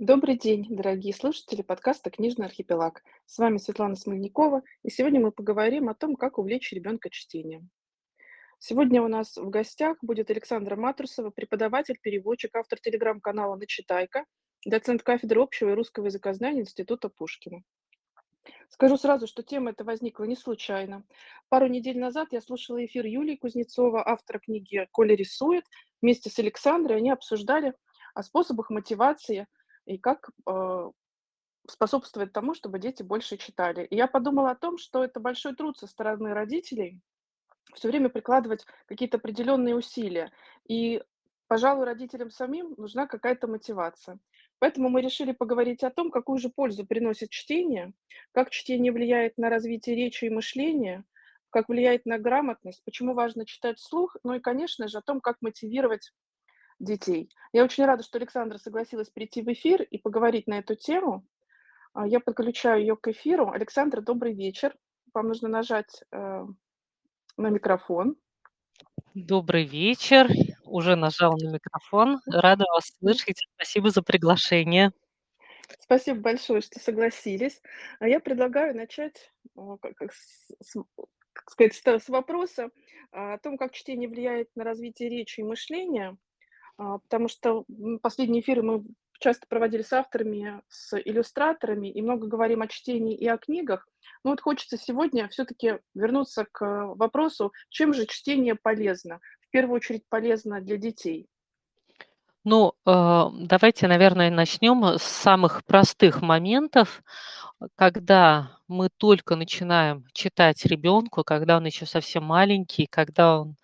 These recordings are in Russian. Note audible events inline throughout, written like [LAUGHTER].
Добрый день, дорогие слушатели подкаста «Книжный архипелаг». С вами Светлана Смольникова, и сегодня мы поговорим о том, как увлечь ребенка чтением. Сегодня у нас в гостях будет Александра Матрусова, преподаватель, переводчик, автор телеграм-канала «Начитайка», доцент кафедры общего и русского языкознания Института Пушкина. Скажу сразу, что тема эта возникла не случайно. Пару недель назад я слушала эфир Юлии Кузнецова, автора книги «Коля рисует». Вместе с Александрой они обсуждали о способах мотивации и как э, способствовать тому, чтобы дети больше читали. И я подумала о том, что это большой труд со стороны родителей все время прикладывать какие-то определенные усилия. И, пожалуй, родителям самим нужна какая-то мотивация. Поэтому мы решили поговорить о том, какую же пользу приносит чтение, как чтение влияет на развитие речи и мышления, как влияет на грамотность, почему важно читать вслух, ну и, конечно же, о том, как мотивировать детей. Я очень рада, что Александра согласилась прийти в эфир и поговорить на эту тему. А, я подключаю ее к эфиру. Александра, добрый вечер. Вам нужно нажать э, на микрофон. Добрый вечер. Уже нажала на микрофон. Рада вас слышать. Спасибо за приглашение. Спасибо большое, что согласились. А я предлагаю начать как, с, как сказать, с вопроса о том, как чтение влияет на развитие речи и мышления, потому что последние эфиры мы часто проводили с авторами, с иллюстраторами, и много говорим о чтении и о книгах. Но вот хочется сегодня все-таки вернуться к вопросу, чем же чтение полезно? В первую очередь полезно для детей. Ну, э, давайте, наверное, начнем с самых простых моментов, когда мы только начинаем читать ребенку, когда он еще совсем маленький, когда он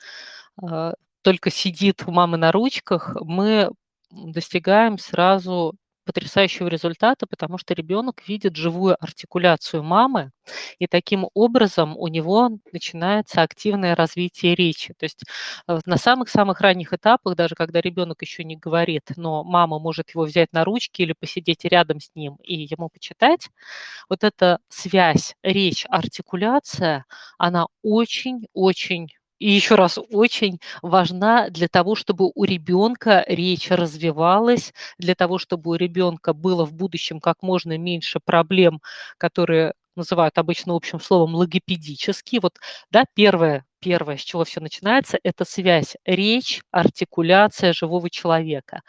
э, только сидит у мамы на ручках, мы достигаем сразу потрясающего результата, потому что ребенок видит живую артикуляцию мамы, и таким образом у него начинается активное развитие речи. То есть э, на самых-самых ранних этапах, даже когда ребенок еще не говорит, но мама может его взять на ручки или посидеть рядом с ним и ему почитать, вот эта связь, речь, артикуляция, она очень-очень и еще раз, очень важна для того, чтобы у ребенка речь развивалась, для того, чтобы у ребенка было в будущем как можно меньше проблем, которые называют обычно общим словом логопедические. Вот, да, первое, первое, с чего все начинается, это связь речь, артикуляция живого человека.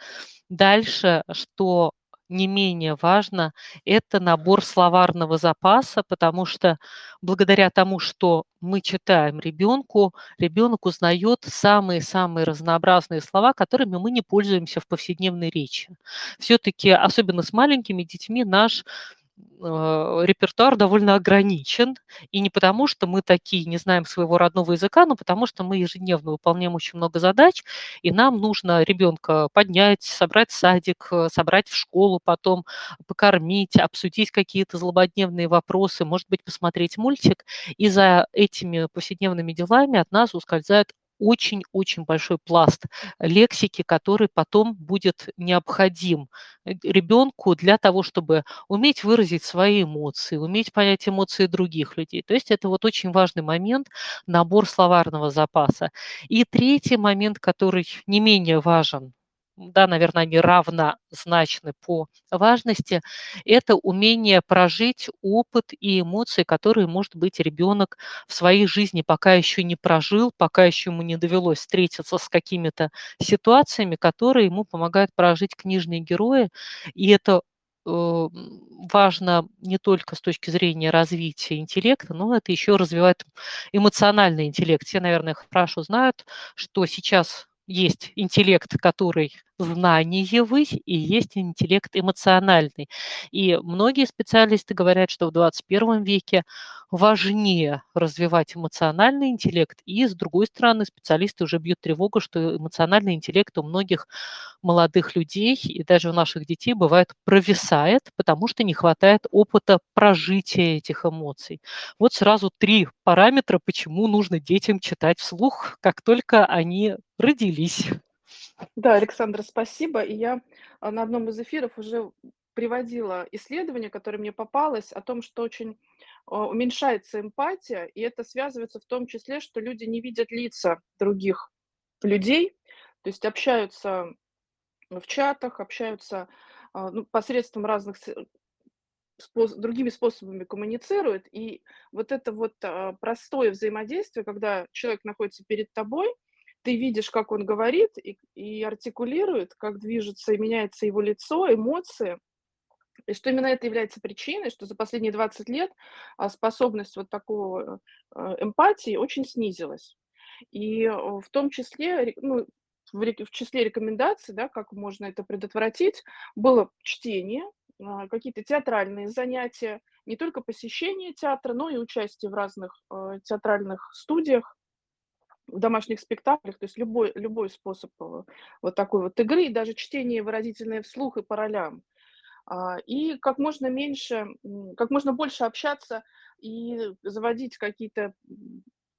Дальше, что не менее важно, это набор словарного запаса, потому что благодаря тому, что мы читаем ребенку, ребенок узнает самые-самые разнообразные слова, которыми мы не пользуемся в повседневной речи. Все-таки, особенно с маленькими детьми, наш репертуар довольно ограничен, и не потому, что мы такие не знаем своего родного языка, но потому что мы ежедневно выполняем очень много задач, и нам нужно ребенка поднять, собрать садик, э, собрать в школу, потом покормить, обсудить какие-то злободневные вопросы, может быть, посмотреть мультик, и за этими повседневными делами от нас ускользает очень-очень большой пласт лексики, который потом будет необходим э, ребенку для того, чтобы уметь выразить свои эмоции, уметь понять эмоции других людей. То есть это вот очень важный момент, набор словарного запаса. И третий момент, который не менее важен да, наверное, они равнозначны по важности, это умение прожить опыт и эмоции, которые, может быть, ребенок в своей жизни пока еще не прожил, пока еще ему не довелось встретиться с какими-то ситуациями, которые ему помогают прожить книжные герои. И это э, важно не только с точки зрения развития интеллекта, но это еще развивает эмоциональный интеллект. Все, наверное, хорошо знают, что сейчас есть интеллект, который знаниевый, и есть интеллект эмоциональный. И многие специалисты говорят, что в 21 веке важнее развивать эмоциональный интеллект, и, с другой стороны, специалисты уже бьют тревогу, что эмоциональный интеллект у многих молодых людей и даже у наших детей бывает провисает, потому что не хватает опыта прожития этих эмоций. Вот сразу три параметра, почему нужно детям читать вслух, как только они родились. Да, Александра, спасибо. И я а, на одном из эфиров уже приводила исследование, которое мне попалось, о том, что очень а, уменьшается эмпатия, и это связывается в том числе, что люди не видят лица других людей, то есть общаются в чатах, общаются а, ну, посредством разных с спос другими способами коммуницирует. И вот это вот, простое взаимодействие, когда человек находится перед тобой, ты видишь, как он говорит и и артикулирует, как движется и меняется его лицо, эмоции. И что именно это является причиной, что за последние 20 лет, а, способность вот такого, э, эмпатии очень снизилась. И, э, в том числе, ну, в числе рекомендаций, да, как можно это предотвратить, было чтение, а, какие-то театральные занятия, не только посещение театра, но и участие в разных, э, театральных студиях, в домашних спектаклях. То есть любой любой способ, э, вот такой вот игры, и даже чтение выразительное вслух и по ролям. А, и как можно меньше, как можно больше общаться и заводить какие-то,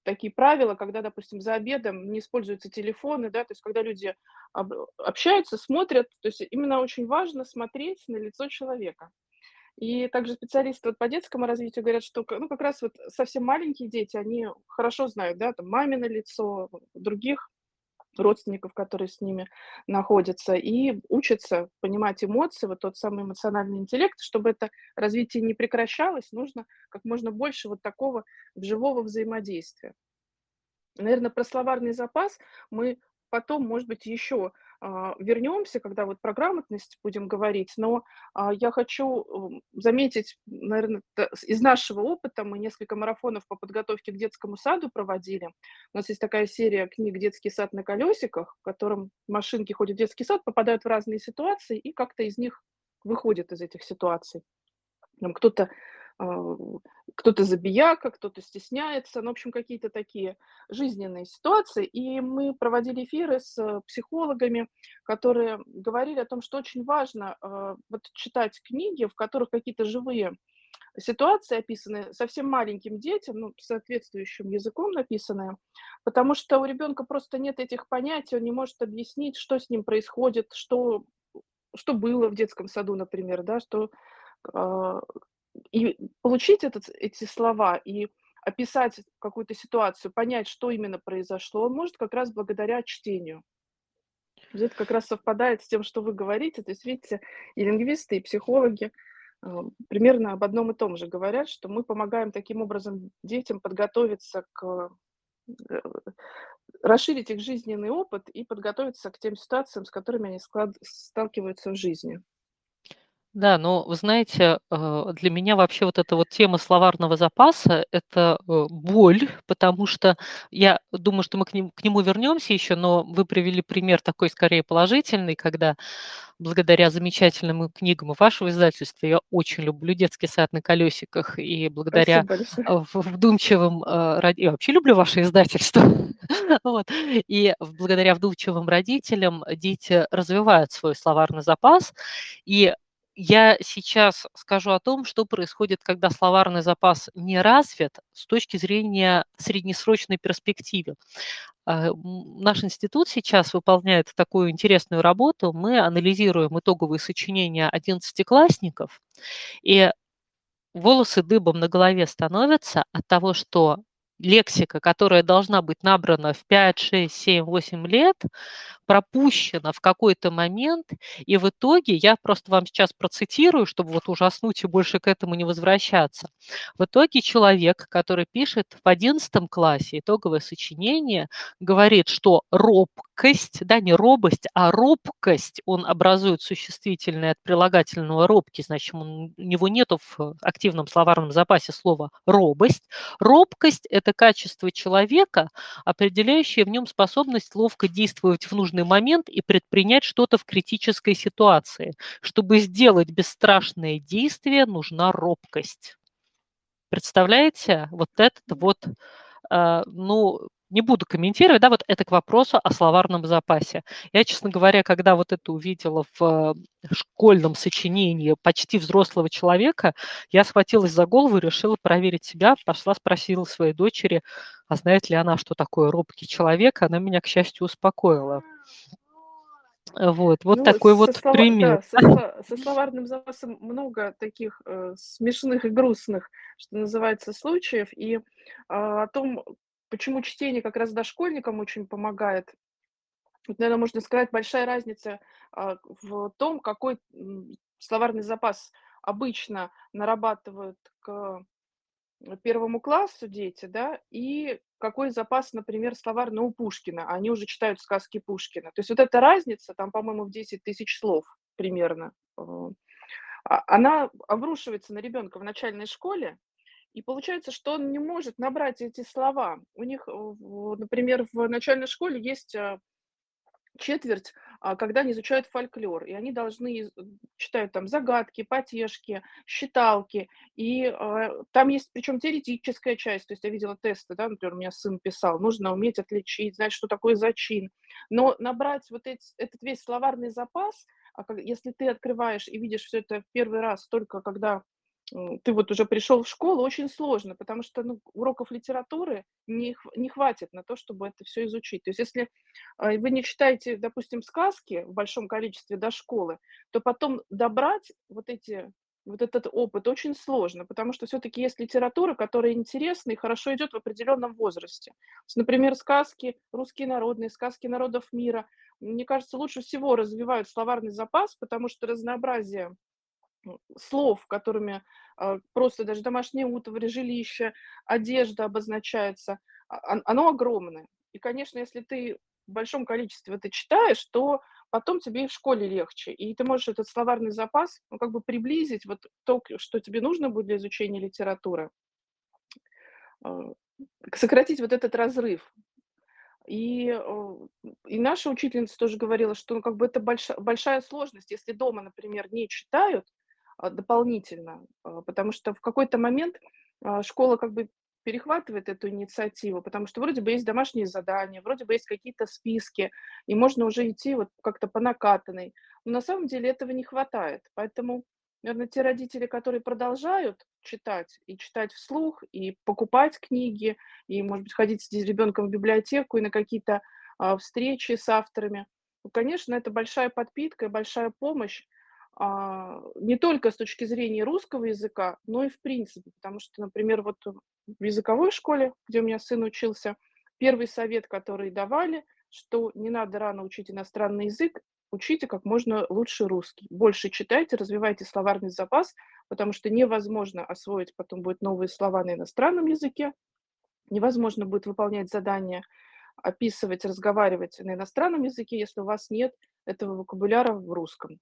такие правила, когда, допустим, за обедом не используются телефоны, да, то есть когда люди об общаются, смотрят. То есть именно очень важно смотреть на лицо человека. И также специалисты вот по детскому развитию говорят, что ну, как раз вот совсем маленькие дети, они хорошо знают, да, там мамино лицо, других родственников, которые с ними находятся, и учатся понимать эмоции, вот тот самый эмоциональный интеллект. Чтобы это развитие не прекращалось, нужно как можно больше вот такого живого взаимодействия. Наверно, про словарный запас мы потом, может быть, еще, вернемся, когда вот про грамотность будем говорить. Но, а, я хочу, заметить, наверно, т из нашего опыта. Мы несколько марафонов по подготовке к детскому саду проводили. У нас есть такая серия книг "Детский сад на колесиках", в котором машинки ходят в детский сад, попадают в разные ситуации и как-то из них выходят, из этих ситуаций. Там кто-то а, кто-то забияка, кто-то стесняется, ну, в общем, какие-то такие жизненные ситуации. И мы проводили эфиры с психологами, которые говорили о том, что очень важно, а, вот читать книги, в которых какие-то живые ситуации описаны, совсем маленьким детям, ну, соответствующим языком написанные, потому что у ребенка просто нет этих понятий, он не может объяснить, что с ним происходит, что что было в детском саду, например, да, что, а и получить этот эти слова и описать какую-то ситуацию, понять, что именно произошло, он может как раз благодаря чтению. Это как раз совпадает с тем, что вы говорите. То есть, видите, и лингвисты, и психологи, а, примерно об одном и том же говорят, что мы помогаем таким образом детям подготовиться к э, расширить их жизненный опыт и подготовиться к тем ситуациям, с которыми они склад сталкиваются в жизни. Да, но вы знаете, э, для меня вообще вот эта вот тема словарного запаса- это, э, боль, потому что я думаю, что мы к нем к нему вернемся еще, но вы привели пример такой скорее положительный, когда благодаря замечательным книгам вашего издательства я очень люблю "Детский сад на колесиках", и благодаря, э, вдумчивым, я вообще люблю ваше издательство. [LAUGHS] Вот. И благодаря вдумчивым родителям дети развивают свой словарный запас. И я сейчас скажу о том, что происходит, когда словарный запас не развит с точки зрения среднесрочной перспективы. А, наш институт сейчас выполняет такую интересную работу. Мы анализируем итоговые сочинения одиннадцатиклассников, и волосы дыбом на голове становятся от того, что лексика, которая должна быть набрана в 5, 6, 7, 8 лет, пропущена в какой-то момент, и в итоге, я просто вам сейчас процитирую, чтобы вот ужаснуть и больше к этому не возвращаться. В итоге человек, который пишет в 11 классе итоговое сочинение, говорит, что робкость, да, не робость, а робкость, он образует существительное от прилагательного робкий, значит, у него нету в активном словарном запасе слова робость. Робкость- это качество человека, определяющее в нем способность ловко действовать в нужный момент и предпринять что-то в критической ситуации. Чтобы сделать бесстрашное действие, нужна робкость. Представляете? Вот этот вот, э, ну, не буду комментировать, да, вот это к вопросу о словарном запасе. Я, честно говоря, когда вот это увидела в школьном сочинении почти взрослого человека, я схватилась за голову и решила проверить себя. Пошла, спросила своей дочери, а знает ли она, что такое робкий человек. Она меня, к счастью, успокоила. Вот, вот Ну, такой вот слова пример. да, со со словарным запасом много таких, э, смешных и грустных, что называется, случаев. И, а, о том, почему чтение как раз дошкольникам очень помогает Вот, наверно, можно сказать, большая разница, а, в том, какой, словарный запас обычно нарабатывают к, м, 1 классу дети, да, и какой запас, например, словарный у Пушкина. Они уже читают сказки Пушкина. То есть вот эта разница, там, по-моему, в 10 тысяч слов примерно, э, а она обрушивается на ребенка в начальной школе, и получается, что он не может набрать эти слова. У них, э, например, в начальной школе есть, а, четверть, а, когда они изучают фольклор, и они должны читают там загадки, потешки, считалки. И, а, там есть причем теоретическая часть. То есть я видела тесты, да, например, у меня сын писал, нужно уметь отличить, знать, что такое зачин. Но набрать вот эти этот весь словарный запас, а, если ты открываешь и видишь всё это в 1 раз только когда, ты вот уже пришёл в школу, очень сложно, потому что, ну, уроков литературы не не хватит на то, чтобы это всё изучить. То есть если, а, вы не читаете, допустим, сказки в большом количестве до школы, то потом добрать вот эти вот этот опыт очень сложно, потому что всё-таки есть литература, которая интересна и хорошо идёт в определённом возрасте. Например, сказки русские народные, сказки народов мира, мне кажется, лучше всего развивают словарный запас, потому что разнообразие, слов, которыми, а, просто даже домашние утвари, жилища, одежда обозначается, а, он оно огромное. И, конечно, если ты в большом количестве это читаешь, то потом тебе и в школе легче. И ты можешь этот словарный запас, ну, как бы приблизить вот то, что тебе нужно будет для изучения литературы. А, сократить вот этот разрыв. И, э, и наша учительница тоже говорила, что, ну, как бы это больша большая сложность, если дома, например, не читают, дополнительно. А, потому что в какой-то момент, а, школа как бы перехватывает эту инициативу, потому что вроде бы есть домашние задания, вроде бы есть какие-то списки, и можно уже идти вот как-то по накатанной. Но на самом деле этого не хватает. Поэтому, наверно, те родители, которые продолжают читать, и читать вслух, и покупать книги, и, может быть, ходить с ребенком в библиотеку и на какие-то, а, встречи с авторами, ну, конечно, это большая подпитка и большая помощь, а, не только с точки зрения русского языка, но и в принципе. Потому что, например, вот в языковой школе, где у меня сын учился, 1 совет, который давали, что не надо рано учить иностранный язык, учите как можно лучше русский. Больше читайте, развивайте словарный запас, потому что невозможно освоить потом будет новые слова на иностранном языке, невозможно будет выполнять задания, описывать, разговаривать на иностранном языке, если у вас нет этого вокабуляра в русском.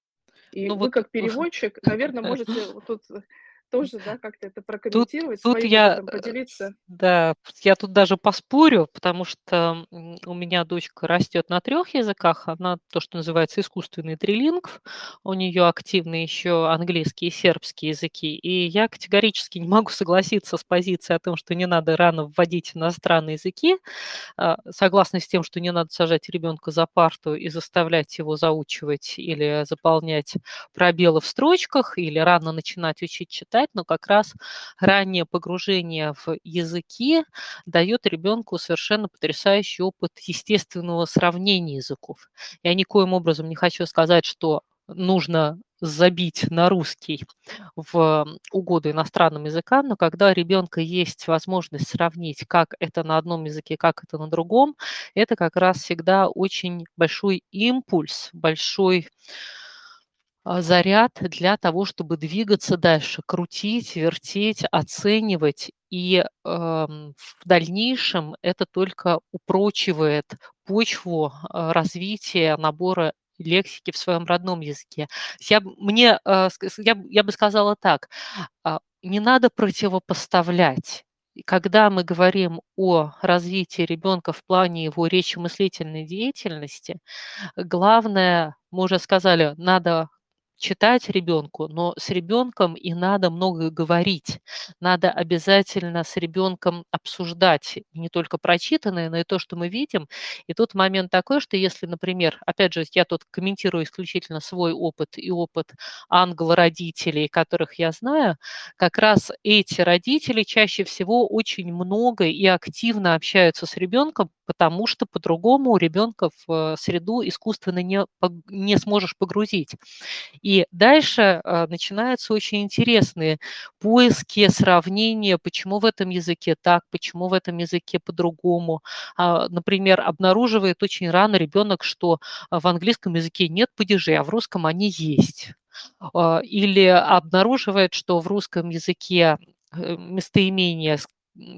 И Ну вы, вот как [LAUGHS] переводчик, наверно, можете вот тут тоже, да, как-то это Тут прокомментировать, тут своим я, э, поделиться. да, я тут даже поспорю, потому что, у меня дочка растёт на 3 языках. Она то, что называется искусственный трилингв. У неё активны ещё английский и сербский языки. И я категорически не могу согласиться с позицией о том, что не надо рано вводить иностранные языки. А, согласна с тем, что не надо сажать ребёнка за парту и заставлять его заучивать или заполнять пробелы в строчках, или рано начинать учить читать. Но как раз раннее погружение в языки даёт ребёнку совершенно потрясающий опыт естественного сравнения языков. Я никоим образом не хочу сказать, что нужно забить на русский в угоду иностранным языкам, но когда у ребёнка есть возможность сравнить, как это на одном языке, как это на другом, это как раз всегда очень большой импульс, большой заряд для того, чтобы двигаться дальше, крутить, вертеть, оценивать. И, ам, в дальнейшем это только упрочивает почву, а, развития набора лексики в своем родном языке. Я мне, а, с я я бы сказала так: а, не надо противопоставлять. Когда мы говорим о развитии ребёнка в плане его речи-мыслительной деятельности, главное, мы уже сказали, надо читать ребёнку, но с ребёнком и надо много говорить. Надо обязательно с ребёнком обсуждать не только прочитанное, но и то, что мы видим. И тут момент такой, что если, например, опять же, я тут комментирую исключительно свой опыт и опыт англо-родителей, которых я знаю, как раз эти родители чаще всего очень много и активно общаются с ребёнком, потому что по-другому ребенка в среду искусственно не, не сможешь погрузить. И дальше а, начинаются очень интересные поиски, сравнения, почему в этом языке так, почему в этом языке по-другому. А, например, обнаруживает очень рано ребенок, что в английском языке нет падежей, а в русском они есть. Или обнаруживает, что в русском языке э, местоимения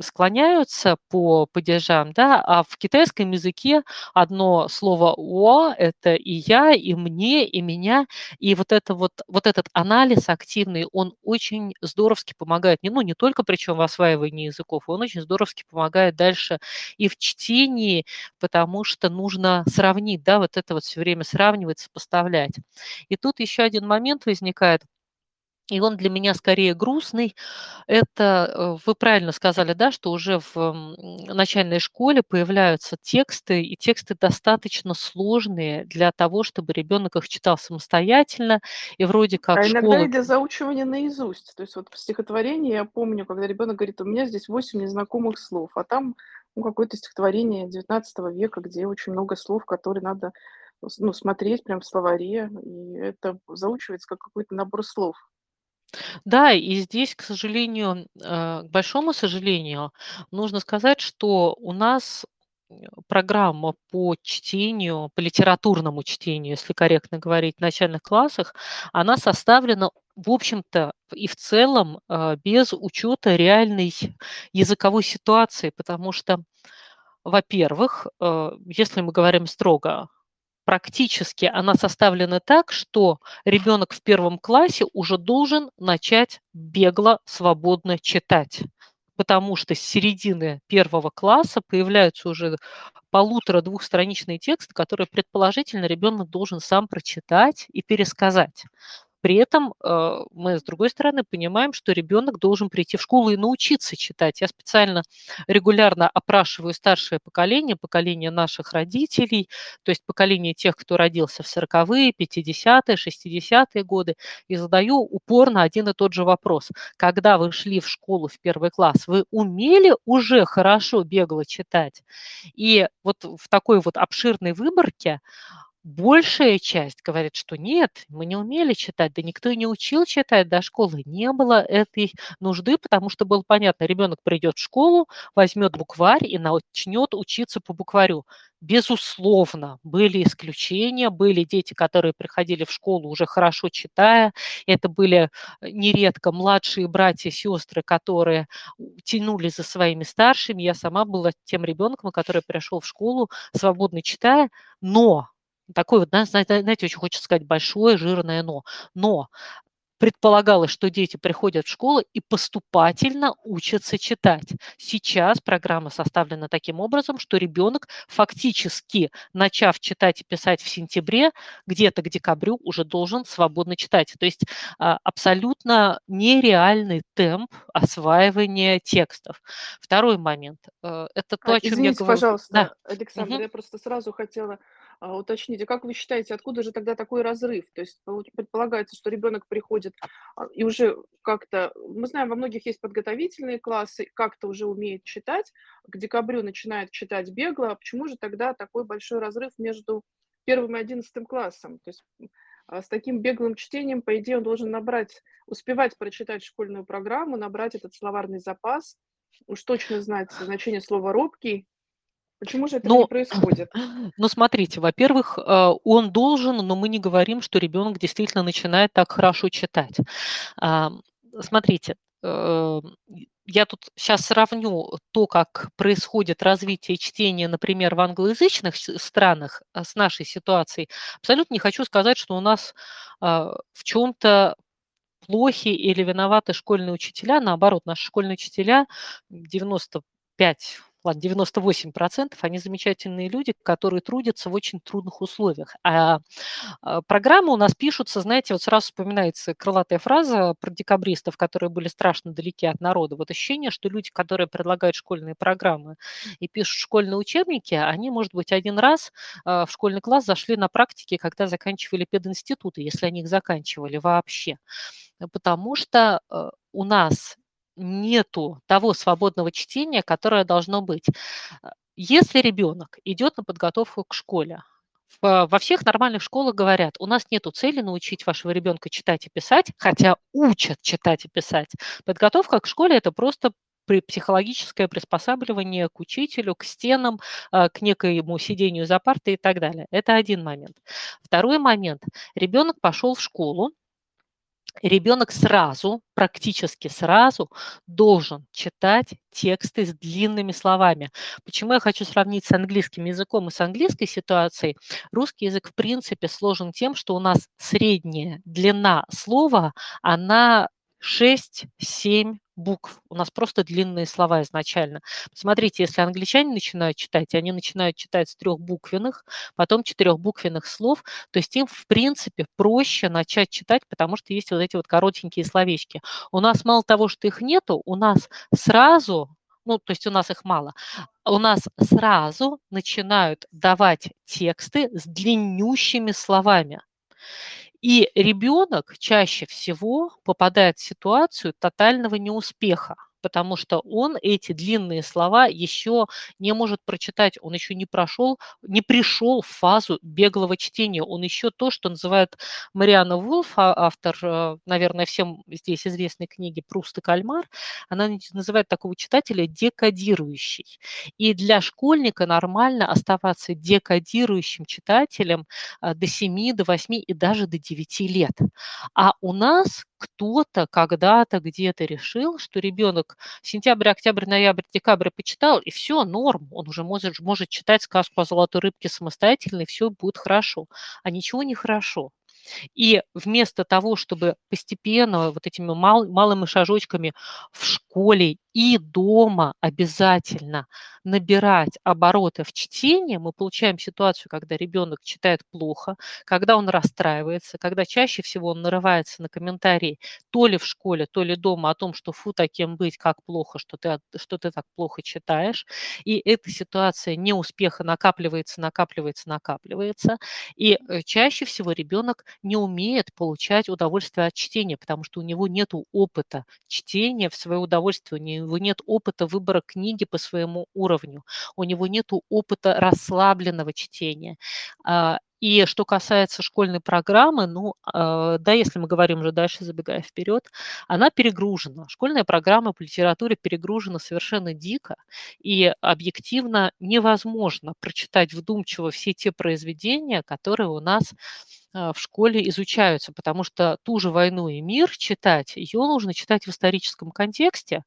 склоняются по падежам, да, а в китайском языке одно слово «о» – это и я, и мне, и меня, и вот, это вот, вот этот анализ активный, он очень здоровски помогает, ну, не только причем в осваивании языков, он очень здоровски помогает дальше и в чтении, потому что нужно сравнить, да, вот это вот все время сравнивать, сопоставлять. И тут еще один момент возникает – и он для меня скорее грустный. Это, э, вы правильно сказали, да, что уже в начальной школе появляются тексты, и тексты достаточно сложные для того, чтобы ребенок их читал самостоятельно, и вроде как А иногда школа и для заучивания наизусть. То есть вот в стихотворении я помню, когда ребенок говорит: "У меня здесь 8 незнакомых слов", а там, ну, какое-то стихотворение XIX века, где очень много слов, которые надо, ну, смотреть прям в словаре, и это заучивается как какой-то набор слов. Да, и здесь, к сожалению, э, к большому сожалению, нужно сказать, что у нас э, программа по чтению, по литературному чтению, если корректно говорить, в начальных классах, она составлена, в общем-то, и в целом э, без учета реальной языковой ситуации, потому что, во-первых, если мы говорим строго практически она составлена так, что ребенок в первом классе уже должен начать бегло, свободно читать. Потому что с середины первого класса появляются уже полутора-двухстраничные тексты, которые предположительно ребенок должен сам прочитать и пересказать. При этом э, мы, с другой стороны, понимаем, что ребенок должен прийти в школу и научиться читать. Я специально регулярно опрашиваю старшее поколение, поколение наших родителей, то есть поколение тех, кто родился в 40-е, 50-е, 60-е годы, и задаю упорно один и тот же вопрос. Когда вы шли в школу в первый класс, вы умели уже хорошо бегло читать? И вот в такой вот обширной выборке Большая часть говорит, что нет, мы не умели читать, да никто и не учил читать до школы. Не было этой нужды, потому что было понятно, ребенок придет в школу, возьмет букварь и начнет учиться по букварю. Безусловно, были исключения, были дети, которые приходили в школу уже хорошо читая. Это были э, нередко младшие братья и сестры, которые тянули за своими старшими. Я сама была тем ребенком, который пришел в школу свободно читая, но Такое вот, знаете, очень хочется сказать большое жирное "но". Но предполагалось, что дети приходят в школу и поступательно учатся читать. Сейчас программа составлена таким образом, что ребенок фактически, начав читать и писать в сентябре, где-то к декабрю уже должен свободно читать. То есть а, абсолютно нереальный темп осваивания текстов. Второй момент. Э, это то, А, о чем я извините, говорю. пожалуйста, Да. Александр, Мгм. я просто сразу хотела а, уточнить, а как вы считаете, откуда же тогда такой разрыв? То есть предполагается, что ребенок приходит а, и уже как-то, мы знаем, во многих есть подготовительные классы, как-то уже умеет читать, к декабрю начинает читать бегло, почему же тогда такой большой разрыв между первым и одиннадцатым классом? То есть с таким беглым чтением, по идее, он должен набрать, успевать прочитать школьную программу, набрать этот словарный запас, уж точно знать значение слова "робкий", Почему же этого не Ну, происходит? [LAUGHS] ну, смотрите, во-первых, э, он должен, но мы не говорим, что ребенок действительно начинает так хорошо читать. Ам, смотрите, э, я тут сейчас сравню то, как происходит развитие чтения, например, в англоязычных странах, а, с нашей ситуацией. Абсолютно не хочу сказать, что у нас, а, в чем то плохи или виноваты школьные учителя. Наоборот, наши школьные учителя 95 ладно, 98%, они замечательные люди, которые трудятся в очень трудных условиях. А, а программы у нас пишутся, знаете, вот сразу вспоминается крылатая фраза про декабристов, которые были страшно далеки от народа. Вот ощущение, что люди, которые предлагают школьные программы и пишут школьные учебники, они, может быть, один раз а, в школьный класс зашли на практике, когда заканчивали пединституты, если они их заканчивали вообще. Потому что э, у нас нету того свободного чтения, которое должно быть. Э, если ребенок идет на подготовку к школе, во всех нормальных школах говорят, у нас нет цели научить вашего ребенка читать и писать, хотя учат читать и писать. Подготовка к школе – это просто психологическое приспосабливание к учителю, к стенам, а, к некоему сидению за партой и так далее. Это один момент. Второй момент. Ребенок пошел в школу, ребенок сразу, практически сразу должен читать тексты с длинными словами. Почему я хочу сравнить с английским языком и с английской ситуацией? Русский язык в принципе сложен тем, что у нас средняя длина слова, она 6-7 букв. У нас просто длинные слова изначально. Смотрите, если англичане начинают читать, они начинают читать с трехбуквенных, потом четырехбуквенных слов, то есть им, в принципе, проще начать читать, потому что есть вот эти вот коротенькие словечки. У нас мало того, что их нету, у нас сразу ну, то есть у нас их мало, у нас сразу начинают давать тексты с длиннющими словами. И ребенок чаще всего попадает в ситуацию тотального неуспеха потому что он эти длинные слова еще не может прочитать, он еще не прошел, не пришел в фазу беглого чтения, он еще то, что называет Мариана Вулф, а, автор, э, наверное, всем здесь известной книги «Пруст и кальмар», она называет такого читателя декодирующий. И для школьника нормально оставаться декодирующим читателем э, до 7, до 8 и даже до 9 лет. А у нас кто-то когда-то где-то решил, что ребенок сентябрь, октябрь, ноябрь, декабрь почитал, и все, норм, он уже может, может читать сказку о золотой рыбке самостоятельно, и все будет хорошо. А ничего не хорошо. И вместо того, чтобы постепенно вот этими мал, малыми шажочками в школе и дома обязательно набирать обороты в чтении, мы получаем ситуацию, когда ребенок читает плохо, когда он расстраивается, когда чаще всего он нарывается на комментарии то ли в школе, то ли дома о том, что фу, таким быть, как плохо, что ты, что ты так плохо читаешь. И эта ситуация неуспеха накапливается, накапливается, накапливается. И э, чаще всего ребенок не умеет получать удовольствие от чтения, потому что у него нет опыта чтения в свое удовольствие, него нет опыта выбора книги по своему уровню, у него нет опыта расслабленного чтения. И что касается школьной программы, ну, а, да, если мы говорим уже дальше, забегая вперед, она перегружена. Школьная программа по литературе перегружена совершенно дико, и объективно невозможно прочитать вдумчиво все те произведения, которые у нас а, в школе изучаются, потому что ту же «Войну и мир» читать, ее нужно читать в историческом контексте,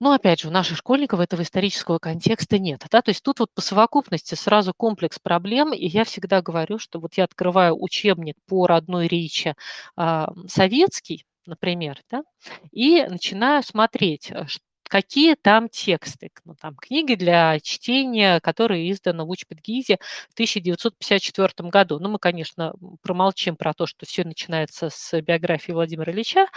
но опять же, у наших школьников этого исторического контекста нет. Да? То есть тут вот по совокупности сразу комплекс проблем, и я всегда говорю, что вот я открываю учебник по родной речи э, советский, например, да, и начинаю смотреть, э, какие там тексты. Ну, там книги для чтения, которые изданы в Учпедгизе в 1954 году. Ну, мы, конечно, промолчим про то, что все начинается с биографии Владимира Ильича.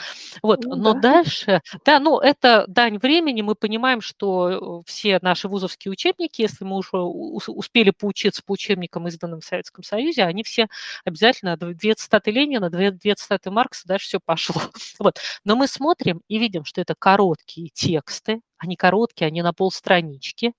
Вот, ну, но да. дальше, да, ну, это дань времени. Мы понимаем, что э, все наши вузовские учебники, если мы уже успели поучиться по учебникам, изданным в Советском Союзе, они все обязательно две цитаты Ленина, две, две цитаты Маркса, дальше все пошло. [LAUGHS] Вот. Но мы смотрим и видим, что это короткие тексты, тексты, они короткие, они на полстранички,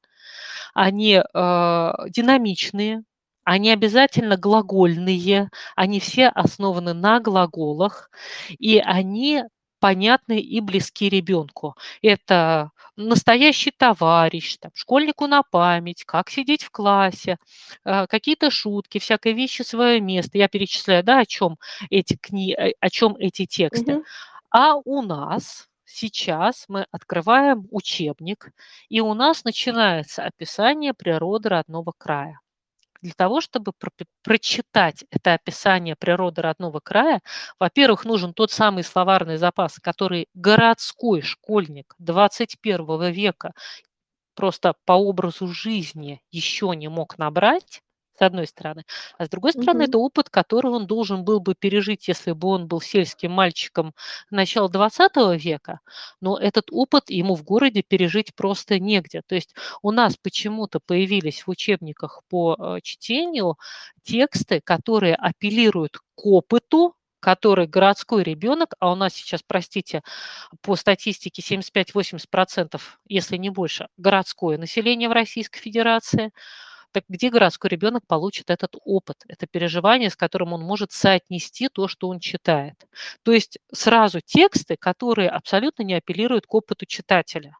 они э, динамичные, они обязательно глагольные, они все основаны на глаголах, и они понятны и близки ребенку. Это настоящий товарищ, там, школьнику на память, как сидеть в классе, э, какие-то шутки, всякие вещи свое место. Я перечисляю, да, о чем эти книги, о чем эти тексты. Угу. А у нас сейчас мы открываем учебник, и у нас начинается описание природы родного края. Для того, чтобы про прочитать это описание природы родного края, во-первых, нужен тот самый словарный запас, который городской школьник 21 века просто по образу жизни еще не мог набрать, с одной стороны. А с другой стороны, Мгм. это опыт, который он должен был бы пережить, если бы он был сельским мальчиком начала 20 века, но этот опыт ему в городе пережить просто негде. То есть у нас почему-то появились в учебниках по э, чтению тексты, которые апеллируют к опыту, который городской ребенок, а у нас сейчас, простите, по статистике 75-80%, если не больше, городское население в Российской Федерации, так где городской ребенок получит этот опыт, это переживание, с которым он может соотнести то, что он читает. То есть сразу тексты, которые абсолютно не апеллируют к опыту читателя.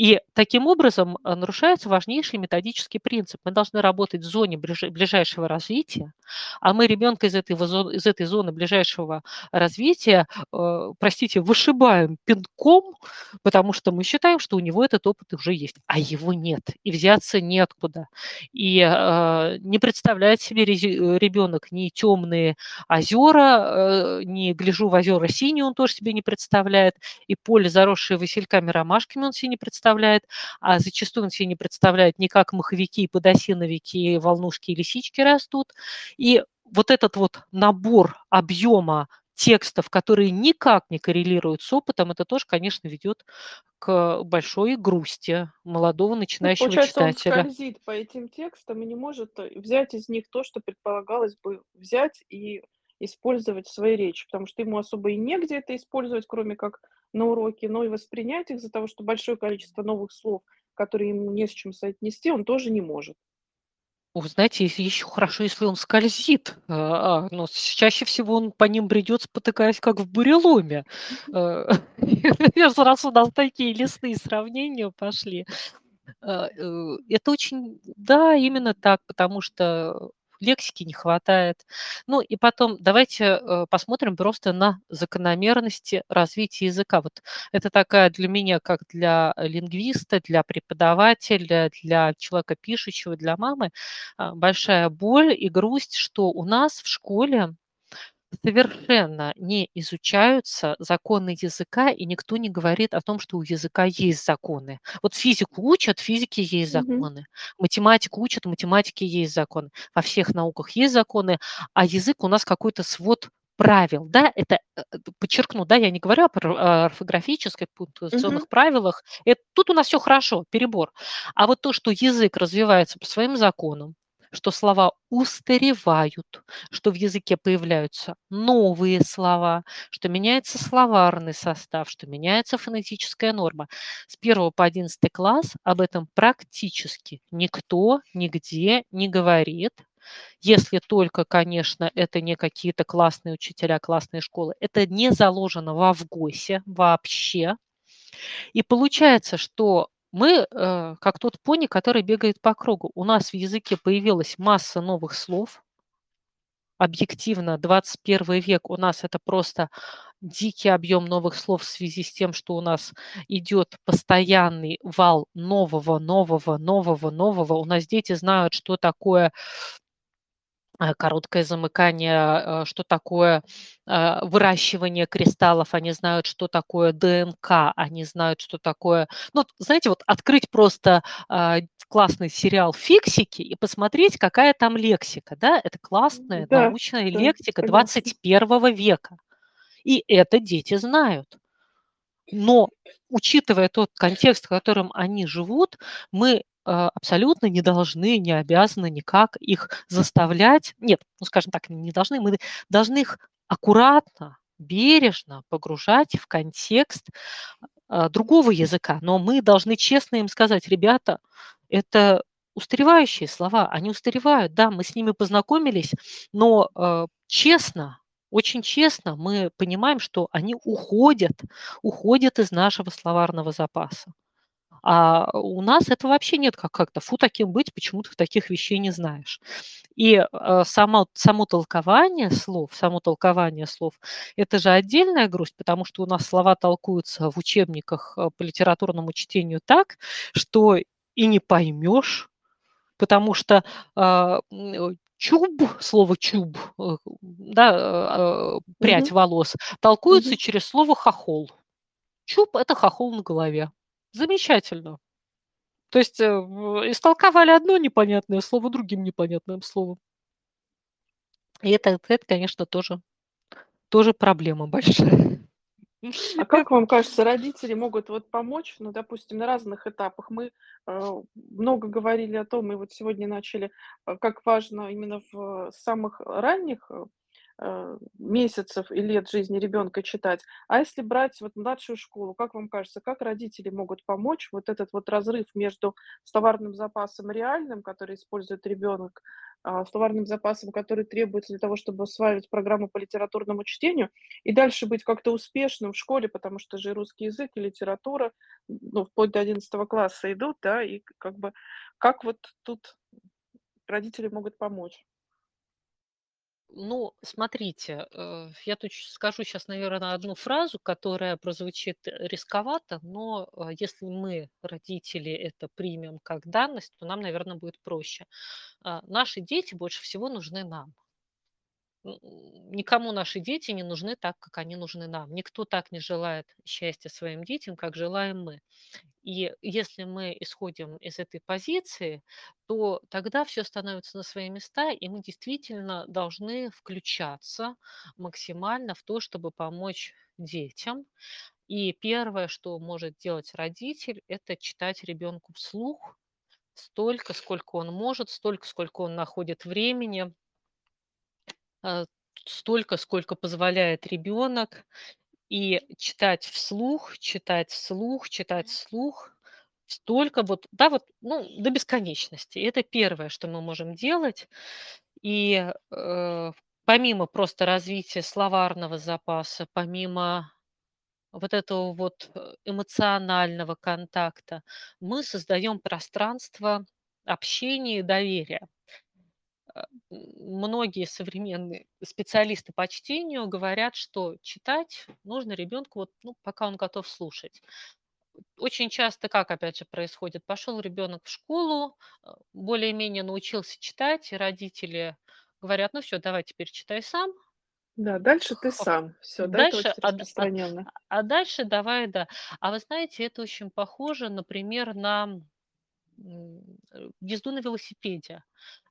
И таким образом э, нарушается важнейший методический принцип. Мы должны работать в зоне ближайшего развития, а мы ребенка из этой, из этой зоны ближайшего развития, э, простите, вышибаем пинком, потому что мы считаем, что у него этот опыт уже есть, а его нет, и взяться неоткуда. И э, не представляет себе ребенок ни темные озера, ни гляжу в озера синие он тоже себе не представляет, и поле, заросшее васильками, ромашками он себе не представляет, представляет, а зачастую он себе не представляет ни как маховики, подосиновики, волнушки и лисички растут. И вот этот вот набор объема текстов, которые никак не коррелируют с опытом, это тоже, конечно, ведет к большой грусти молодого Ну, начинающего получается, он читателя. скользит по этим текстам и не может э, взять из них то, что предполагалось бы взять и использовать в своей речи, потому что ему особо и негде это использовать, кроме как на уроке, но и воспринять их из-за того, что большое количество новых слов, которые ему не с чем соотнести, он тоже не может. Вы знаете, еще хорошо, если он скользит, а, а, но чаще всего он по ним бредет, спотыкаясь, как в буреломе. Э, [LAUGHS] раз у нас такие лесные сравнения пошли. А, э, это очень да, именно так, потому что лексики не хватает. Ну и потом давайте э, посмотрим просто на закономерности развития языка. Вот это такая для меня, как для лингвиста, для преподавателя, для человека пишущего, для мамы, а, большая боль и грусть, что у нас в школе совершенно не изучаются законы языка, и никто не говорит о том, что у языка есть законы. Вот физику учат, физике есть законы. Математику учат, математике есть законы. Во всех науках есть законы, а язык у нас какой-то свод правил, да, это, э, э, подчеркну, да, я не говорю о орфографических, пунктуационных правилах, это, тут у нас все хорошо, перебор. А вот то, что язык развивается по своим законам, что слова устаревают, что в языке появляются новые слова, что меняется словарный состав, что меняется фонетическая норма. С 1 по 11 класс об этом практически никто нигде не говорит. Если только, конечно, это не какие-то классные учителя, классные школы. Это не заложено во ВГОСе вообще. И получается, что мы, э, как тот пони, который бегает по кругу. У нас в языке появилась масса новых слов. Объективно, 21 век у нас это просто дикий объем новых слов в связи с тем, что у нас идет постоянный вал нового, нового, нового, нового. У нас дети знают, что такое короткое замыкание, э, что такое э, выращивание кристаллов, они знают, что такое ДНК, они знают, что такое... Ну, знаете, вот открыть просто а, классный сериал «Фиксики» и посмотреть, какая там лексика, да, это классная Да, научная да, лексика согласна. 21 века. И это дети знают. Но учитывая тот контекст, в котором они живут, мы а, абсолютно не должны, не обязаны никак их заставлять. Нет, ну скажем так, не должны, мы должны их аккуратно, бережно погружать в контекст а, другого языка. Но мы должны честно им сказать, ребята, это устаревающие слова, они устаревают, да, мы с ними познакомились, но э, честно, очень честно мы понимаем, что они уходят, уходят из нашего словарного запаса. А у нас этого вообще нет, как как-то, фу, таким быть, почему ты таких вещей не знаешь. И э, само, само толкование слов, само толкование слов, это же отдельная грусть, потому что у нас слова толкуются в учебниках э, по литературному чтению так, что и не поймешь, потому что а, чуб, слово чуб, э, да, э, э, прядь Мгм. волос, толкуется Мгм. через слово хохол. Чуб– это хохол на голове. Замечательно. То есть истолковали одно непонятное слово другим непонятным словом. И это, это конечно, тоже, тоже проблема большая. А как вам кажется, родители могут вот помочь, ну, допустим, на разных этапах? Мы э, много говорили о том, и вот сегодня начали, э, как важно именно в самых ранних э, э, месяцев и лет жизни ребенка читать. А если брать вот младшую школу, как вам кажется, как родители могут помочь вот этот вот разрыв между словарным запасом реальным, который использует ребенок, словарным запасом, который требуется для того, чтобы осваивать программу по литературному чтению, и дальше быть как-то успешным в школе, потому что же русский язык и литература, ну, вплоть до 11 класса идут, да, и как бы как вот тут родители могут помочь? Ну, смотрите, э, я тут скажу сейчас, наверное, одну фразу, которая прозвучит э, рисковато, но, э, если мы, родители, это примем как данность, то нам, наверное, будет проще. А, наши дети больше всего нужны нам. Никому наши дети не нужны так, как они нужны нам. Никто так не желает счастья своим детям, как желаем мы. И если мы исходим из этой позиции, то тогда все становится на свои места, и мы действительно должны включаться максимально в то, чтобы помочь детям. И первое, что может делать родитель, это читать ребенку вслух столько, сколько он может, столько, сколько он находит времени, столько, сколько позволяет ребенок. И читать вслух, читать вслух, читать вслух столько вот, да, вот, ну, до бесконечности. Это первое, что мы можем делать. И э, помимо просто развития словарного запаса, помимо вот этого вот э, эмоционального контакта, мы создаем пространство общения и доверия. Э, многие современные специалисты по чтению говорят, что читать нужно ребенку, вот, ну, пока он готов слушать. Очень часто как, опять же, происходит? Пошел ребенок в школу, э, более-менее научился читать, и родители говорят, ну все, давай теперь читай сам. Да, дальше ты сам. Все, да, это Дальше, очень а, а, распространенно. а дальше давай, да. А вы знаете, это очень похоже, например, на э, езду на велосипеде.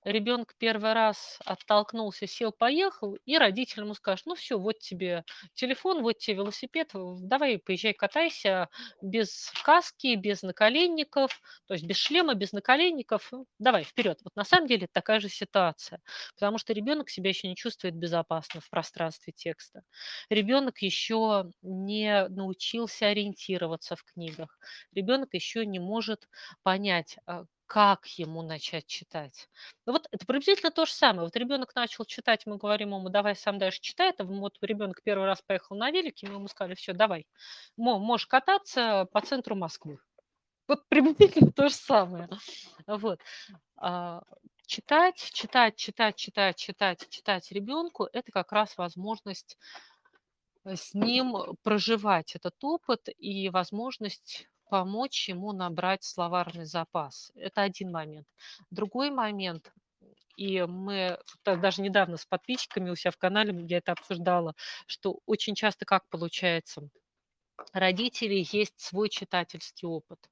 Ребенок первый раз оттолкнулся, сел, поехал, и родитель ему скажет, ну все, вот тебе телефон, вот тебе велосипед, давай поезжай, катайся без каски, без наколенников, то есть без шлема, без наколенников, м, давай вперед. Вот на самом деле такая же ситуация, потому что ребенок себя еще не чувствует безопасно в пространстве текста. Ребенок еще не научился ориентироваться в книгах. Ребенок еще не может понять, а, как ему начать читать. Ну вот это приблизительно то же самое. Вот ребенок начал читать, мы говорим ему, давай сам дальше читай. Это вот ребенок первый раз поехал на велике, мы ему сказали, все, давай, мо- можешь кататься по центру Москвы. Вот приблизительно то же самое. Вот. А, Читать, читать, читать, читать, читать, читать ребенку– это как раз возможность э, с ним проживать этот опыт и возможность помочь ему набрать словарный запас. Это один момент. Другой момент, и мы даже недавно с подписчиками у себя в канале я это обсуждала, что очень часто как получается, родителей есть свой читательский опыт.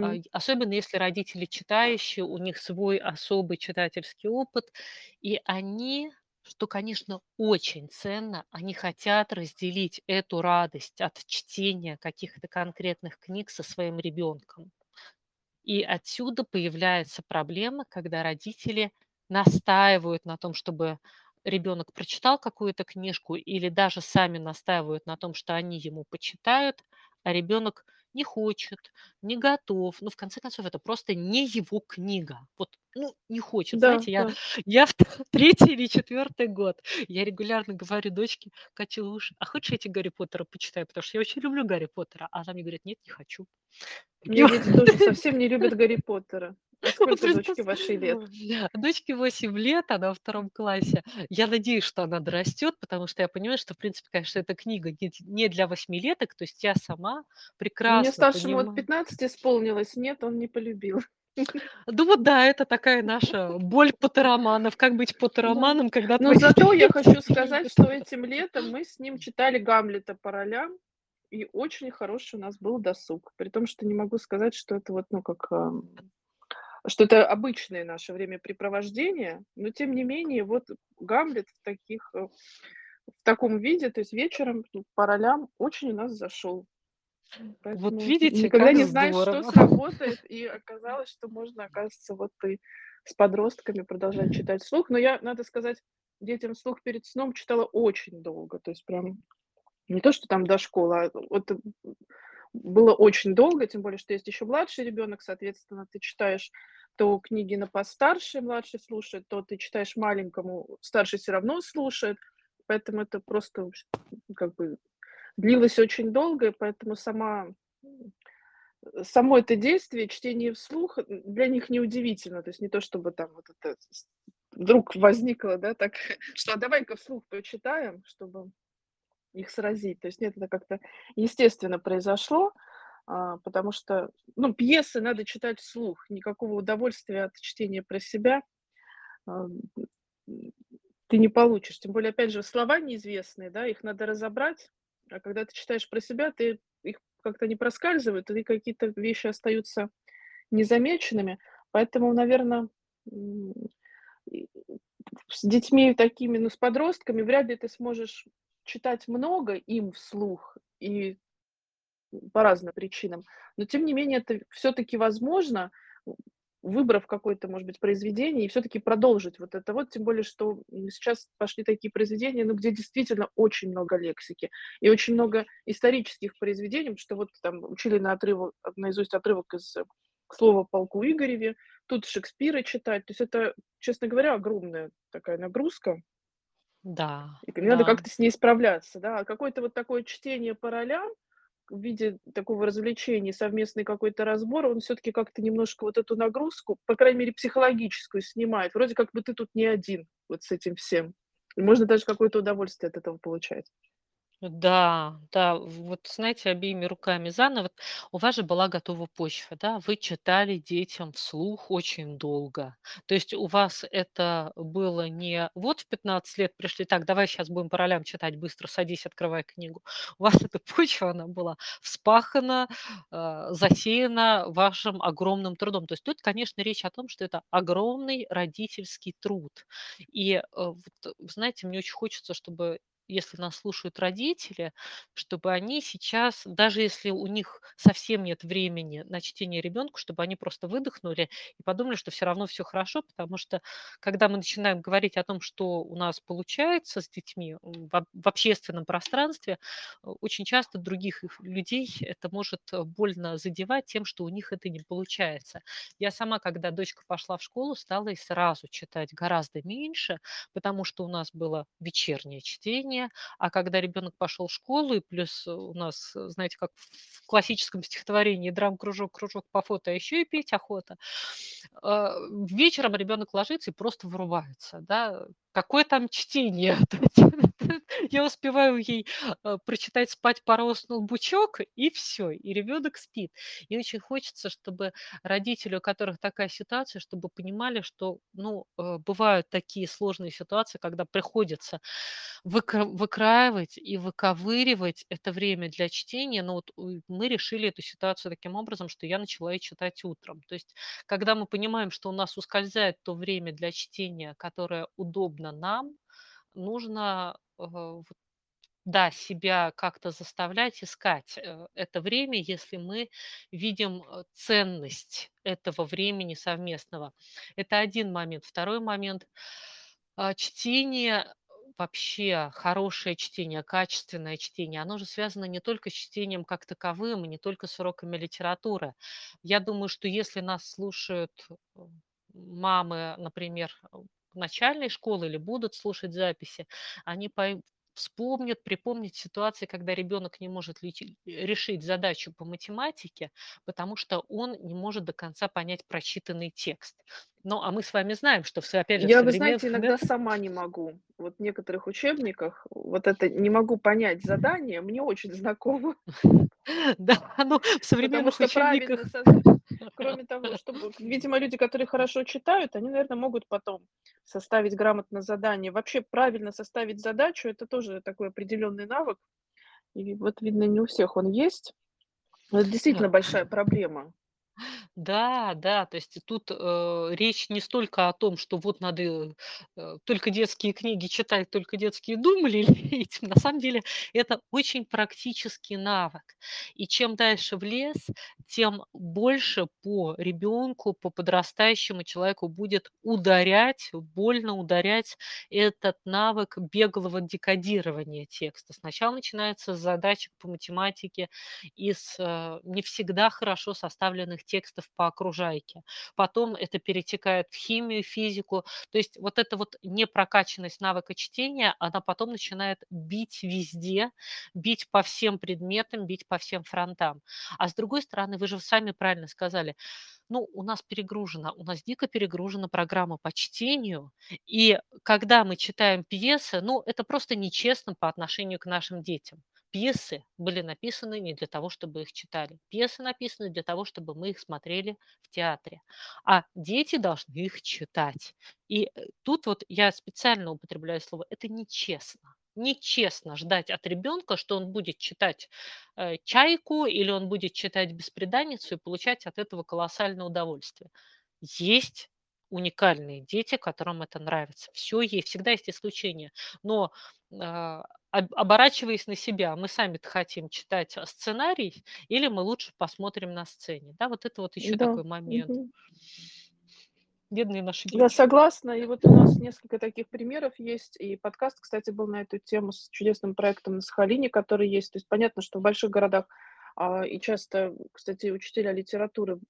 Й- Особенно если родители читающие, у них свой особый читательский опыт, и они, что, конечно, очень ценно, они хотят разделить эту радость от чтения каких-то конкретных книг со своим ребенком. И отсюда появляется проблема, когда родители настаивают на том, чтобы ребенок прочитал какую-то книжку, или даже сами настаивают на том, что они ему почитают, а ребенок не хочет, не готов. Ну, в конце концов, это просто не его книга. Вот, ну, не хочет. Да, Знаете, я, да. я в [LAUGHS] третий или четвертый год, я регулярно говорю дочке, Катюш, а хочешь я тебе Гарри Поттера почитаю, потому что я очень люблю Гарри Поттера. А она мне говорит, нет, не хочу. Меня дети тоже [LAUGHS] совсем не любят Гарри Поттера. А Вот сколько дочке вашей [LAUGHS] лет? дочке 8 лет, она во втором классе. Я надеюсь, что она дорастет, потому что я понимаю, что, в принципе, конечно, эта книга не для восьмилеток. То есть я сама прекрасно старшему вот понимаю 15 исполнилось, нет, он не полюбил. Да вот да, это такая наша боль поттероманов. Как быть Да. поттероманом, когда Но твои зато я хочу [LAUGHS] сказать, что этим летом мы с ним читали Гамлета по ролям, и очень хороший у нас был досуг. При том, что не могу сказать, что это вот, ну, как, ам, что это обычное наше времяпрепровождение, но тем не менее, вот Гамлет в таких, э, в таком виде, то есть вечером ну, по ролям очень у нас зашел. Вот Поэтому видите, никогда как не знаешь, что здорово. сработает, и оказалось, что можно, оказывается, вот и с подростками продолжать читать вслух. Но я, надо сказать, детям вслух перед сном читала очень долго. То есть прям не то, что там до школы, а вот было очень долго, тем более, что есть еще младший ребенок, соответственно, ты читаешь то книги на постарше, младший слушает, то ты читаешь маленькому, старший все равно слушает. Поэтому это просто как бы длилось очень долго, и поэтому сама само это действие, чтение вслух, для них неудивительно. То есть не то, чтобы там вот это вдруг возникло, да, так, [LAUGHS] что а давай-ка вслух почитаем, чтобы их сразить. То есть нет, это как-то естественно произошло, а, потому что, ну, пьесы надо читать вслух, никакого удовольствия от чтения про себя а, ты не получишь. Тем более, опять же, слова неизвестные, да, их надо разобрать, а когда ты читаешь про себя, ты их как-то не проскальзывают, и какие-то вещи остаются незамеченными. Поэтому, наверное, с детьми такими, ну, с подростками вряд ли ты сможешь читать много им вслух и по разным причинам. Но тем не менее это все-таки возможно, выбрав какое-то, может быть, произведение, и все-таки продолжить вот это вот, тем более, что сейчас пошли такие произведения, ну, где действительно очень много лексики и очень много исторических произведений, что вот там учили на отрывок, наизусть отрывок из слова полку Игореве, тут Шекспира читать, то есть это, честно говоря, огромная такая нагрузка. Да, И надо да. как-то с ней справляться, да. А какое-то вот такое чтение по ролям, в виде такого развлечения, совместный какой-то разбор, он все-таки как-то немножко вот эту нагрузку, по крайней мере, психологическую снимает. Вроде как бы ты тут не один вот с этим всем. И можно даже какое-то удовольствие от этого получать. Да, да, вот знаете, обеими руками за. Но вот у вас же была готова почва, да, вы читали детям вслух очень долго. То есть у вас это было не вот в 15 лет пришли, так, давай сейчас будем по ролям читать, быстро садись, открывай книгу. У вас эта почва, она была вспахана, э, засеяна вашим огромным трудом. То есть тут, конечно, речь о том, что это огромный родительский труд. И э, вот, знаете, мне очень хочется, чтобы если нас слушают родители, чтобы они сейчас, даже если у них совсем нет времени на чтение ребенку, чтобы они просто выдохнули и подумали, что все равно все хорошо, потому что когда мы начинаем говорить о том, что у нас получается с детьми в, общественном пространстве, э, очень часто других людей это может э, больно задевать тем, что у них это не получается. Я сама, когда дочка пошла в школу, стала и сразу читать гораздо меньше, потому что у нас было вечернее чтение, а когда ребенок пошел в школу, и плюс у нас, э, знаете, как в классическом [LAUGHS] стихотворении драм-кружок, кружок по фото, а еще и петь охота, а, вечером ребенок ложится и просто вырубается, да, какое там чтение? [LAUGHS] [LAUGHS] Я успеваю ей э, прочитать «Спать пора уснул бучок», и все, и ребенок спит. И очень хочется, чтобы родители, у которых такая ситуация, чтобы понимали, что, ну, э, бывают такие сложные ситуации, когда приходится выкра выкраивать и выковыривать это время для чтения. Но вот мы решили эту ситуацию таким образом, что я начала ее читать утром. То есть когда мы понимаем, что у нас ускользает то время для чтения, которое удобно нам, нужно, э, да, себя как-то заставлять искать э, это время, если мы видим э, ценность этого времени совместного. Это один момент. Второй момент. А, чтение вообще хорошее чтение, качественное чтение, оно же связано не только с чтением как таковым, не только с уроками литературы. Я думаю, что если нас слушают мамы, например, начальной школы или будут слушать записи, они пой- вспомнят, припомнят ситуации, когда ребенок не может решить задачу по математике, потому что он не может до конца понять прочитанный текст. Ну, а мы с вами знаем, что все, опять же, Я, вы знаете, иногда сама не могу. Вот в некоторых учебниках вот это не могу понять задание, мне очень знакомо. [LAUGHS] Да, ну, в современных учебниках правильно кроме того, чтобы [LAUGHS] видимо, люди, которые хорошо читают, они, наверно, могут потом составить грамотно задание. Вообще правильно составить задачу- это тоже такой определенный навык. И вот, видно, не у всех он есть. Но это действительно большая проблема. Да, да, то есть тут, э, речь не столько о том, что вот надо, э, только детские книги читать, только детские думы лелеять. [LAUGHS] На самом деле это очень практический навык. И чем дальше в лес, тем больше по ребенку, по подрастающему человеку будет ударять, больно ударять этот навык беглого декодирования текста. Сначала начинается с задачек по математике из, э, не всегда хорошо составленных текстов по окружайке. Потом это перетекает в химию, физику. То есть вот эта вот непрокачанность навыка чтения, она потом начинает бить везде, бить по всем предметам, бить по всем фронтам. А с другой стороны, вы же сами правильно сказали, ну, у нас перегружена, у нас дико перегружена программа по чтению, и когда мы читаем пьесы, ну, это просто нечестно по отношению к нашим детям. Пьесы были написаны не для того, чтобы их читали. Пьесы написаны для того, чтобы мы их смотрели в театре. А дети должны их читать. И э, тут вот я специально употребляю слово «это нечестно». Нечестно ждать от ребенка, что он будет читать э, «Чайку» или он будет читать «Беспреданницу» и получать от этого колоссальное удовольствие. Есть уникальные дети, которым это нравится. Все есть, всегда есть исключения. Но об- оборачиваясь на себя, мы сами-то хотим читать а, сценарий, или мы лучше посмотрим на сцене. Да, вот это вот еще Да. такой момент. Мгм. Бедные наши Я дети. согласна. И вот у нас несколько таких примеров есть. И подкаст, кстати, был на эту тему с чудесным проектом на Сахалине, который есть. То есть понятно, что в больших городах а, и часто, кстати, учителя литературы,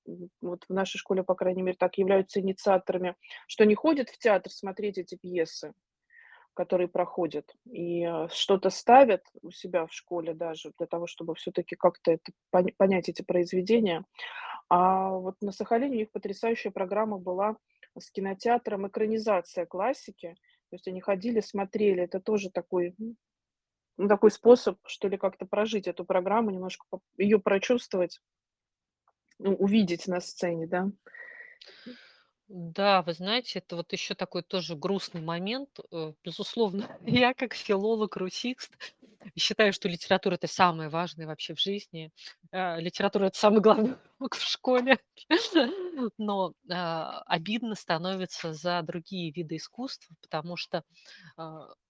вот в нашей школе, по крайней мере, так являются инициаторами, что не ходят в театр смотреть эти пьесы, которые проходят, и а, что-то ставят у себя в школе даже для того, чтобы все-таки как-то это поня- понять эти произведения. А вот на Сахалине у них потрясающая программа была с кинотеатром экранизация классики. То есть они ходили, смотрели. Это тоже такой, ну, такой способ, что ли, как-то прожить эту программу, немножко ее прочувствовать, ну, увидеть на сцене, да. Да, вы знаете, это вот еще такой тоже грустный момент. Э, Безусловно, [LAUGHS] я как филолог-русист считаю, что литература это самое важное вообще в жизни. Э, Литература это самый главный [LAUGHS] в школе. [LAUGHS] Но а, обидно становится за другие виды искусства, потому что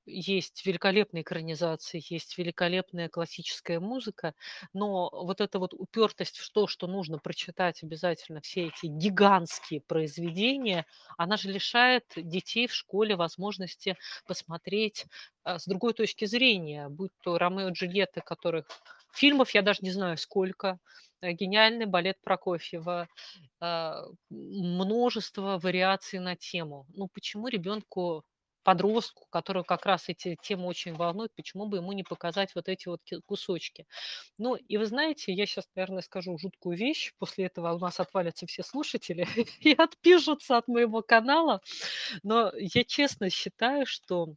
есть великолепные экранизации, есть великолепная классическая музыка, но вот эта вот упертость в то, что нужно прочитать обязательно все эти гигантские произведения, она же лишает детей в школе возможности посмотреть а, с другой точки зрения, будь то Ромео и Джульетта, которых фильмов я даже не знаю сколько, э, гениальный балет Прокофьева, а, множество вариаций на тему. Ну почему ребенку подростку, которого как раз эти темы очень волнуют, почему бы ему не показать вот эти вот ки- кусочки. Ну, и вы знаете, я сейчас, наверное, скажу жуткую вещь, после этого у нас отвалятся все слушатели [LAUGHS] и отпишутся от моего канала, но я честно считаю, что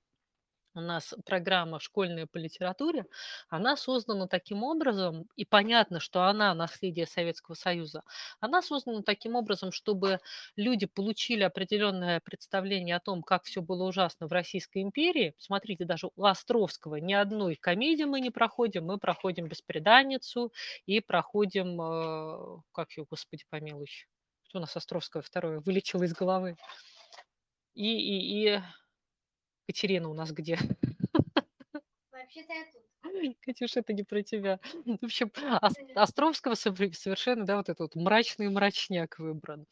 у нас программа школьная по литературе, она создана таким образом, и понятно, что она наследие Советского Союза, она создана таким образом, чтобы люди получили определенное представление о том, как все было ужасно в Российской империи. Смотрите, даже у Островского ни одной комедии мы не проходим, мы проходим «Беспреданницу» и проходим, э, как ее, господи помилуй, что у нас Островского второе вылетело из головы. И, и, и Катерина у нас где? Вообще-то я тут. Катюш, это не про тебя. В общем, Ос- Островского совершенно, да, вот этот вот мрачный мрачняк выбран.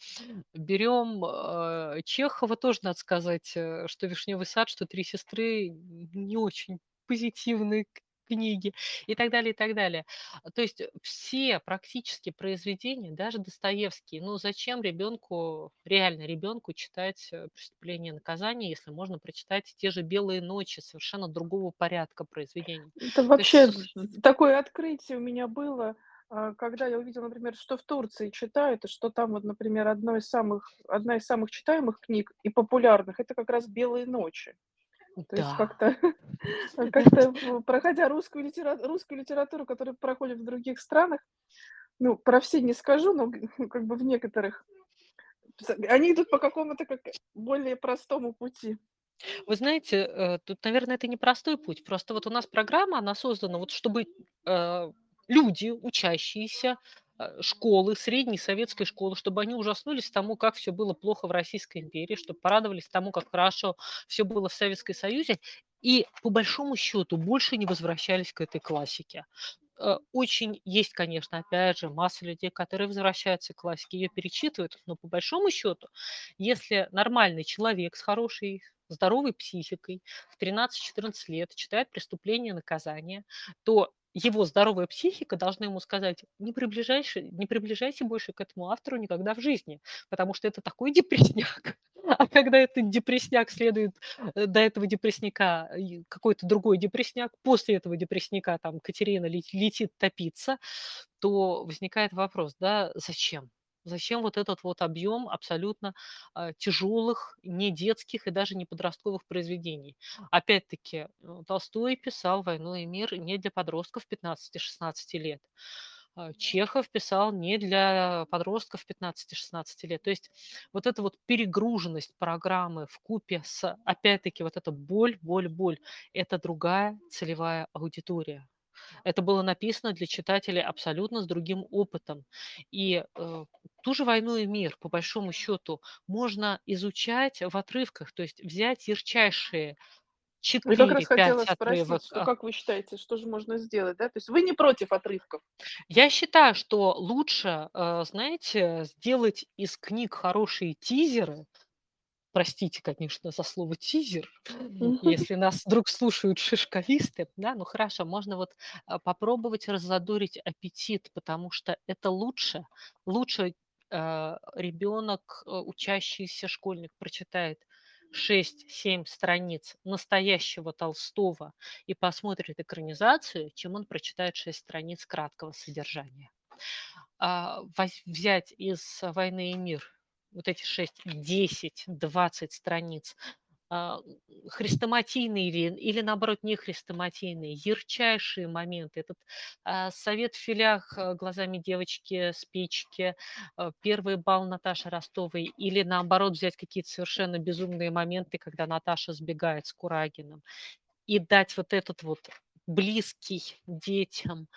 Берем э, Чехова, тоже надо сказать, э, что «Вишневый сад», что «Три сестры» не очень позитивные к- книги и так далее, и так далее. А, То есть все практически произведения, даже Достоевский, ну зачем ребенку, реально ребенку читать э, «Преступление и наказание», если можно прочитать те же «Белые ночи», совершенно другого порядка произведений. Это То есть вообще с- такое открытие у меня было, а, когда я увидела, например, что в Турции читают, и что там вот, например, одно из самых, одна из самых читаемых книг и популярных- это как раз «Белые ночи». То есть да, как-то [LAUGHS] как-то, в проходя русскую литера русскую литературу, которая проходит в других странах, ну, про все не скажу, но [LAUGHS] как бы в некоторых, они идут по какому-то как более простому пути. Вы знаете, э, тут, наверное, это непростой путь. Просто вот у нас программа, она создана вот чтобы, э, люди, учащиеся, э, школы, средней советской школы, чтобы они ужаснулись тому, как все было плохо в Российской империи, чтобы порадовались тому, как хорошо все было в Советском Союзе, и по большому счету больше не возвращались к этой классике. Э, очень есть, конечно, опять же, масса людей, которые возвращаются к классике, ее перечитывают, но по большому счету, если нормальный человек с хорошей здоровой психикой в 13-14 лет читает «Преступление и наказание», то его здоровая психика должна ему сказать, не, приближайся, не приближайся больше к этому автору никогда в жизни, потому что это такой [LAUGHS] депресняк. А когда этот депресняк следует э, до этого депресняка какой-то другой депресняк, после этого депресняка там Катерина летит топиться, то возникает вопрос, да, зачем? Зачем вот этот вот объем абсолютно а, тяжелых, не детских и даже не подростковых произведений? Опять-таки, э, Толстой писал «Войну и мир» не для подростков 15-16 лет. А, Чехов писал не для подростков 15-16 лет. То есть вот эта вот перегруженность программы в купе с, опять-таки, вот эта боль, боль, боль, это другая целевая аудитория. Это было написано для читателей абсолютно с другим опытом. И э, ту же «Войну и мир», по большому счету, можно изучать в отрывках, то есть взять ярчайшие Я как раз 4-5 хотела спросить, отрывок. что а, как вы считаете, что же можно сделать, да? То есть вы не против отрывков? Я считаю, что лучше, э, знаете, сделать из книг хорошие тизеры, простите, конечно, за слово тизер, если нас вдруг слушают шишковисты, да, ну хорошо, можно вот а, попробовать раззадорить аппетит, потому что это лучше, лучше э, ребенок, э, учащийся школьник, прочитает 6-7 страниц настоящего Толстого и посмотрит экранизацию, чем он прочитает 6 страниц краткого содержания. А, взять из «Войны и мир» вот эти 6, 10, 20 страниц, а, хрестоматийные или, или наоборот не хрестоматийные, ярчайшие моменты. Этот а, совет в филях а, глазами девочки с печки, а, первый бал Наташи Ростовой, или наоборот взять какие-то совершенно безумные моменты, когда Наташа сбегает с Курагиным, и дать вот этот вот близкий детям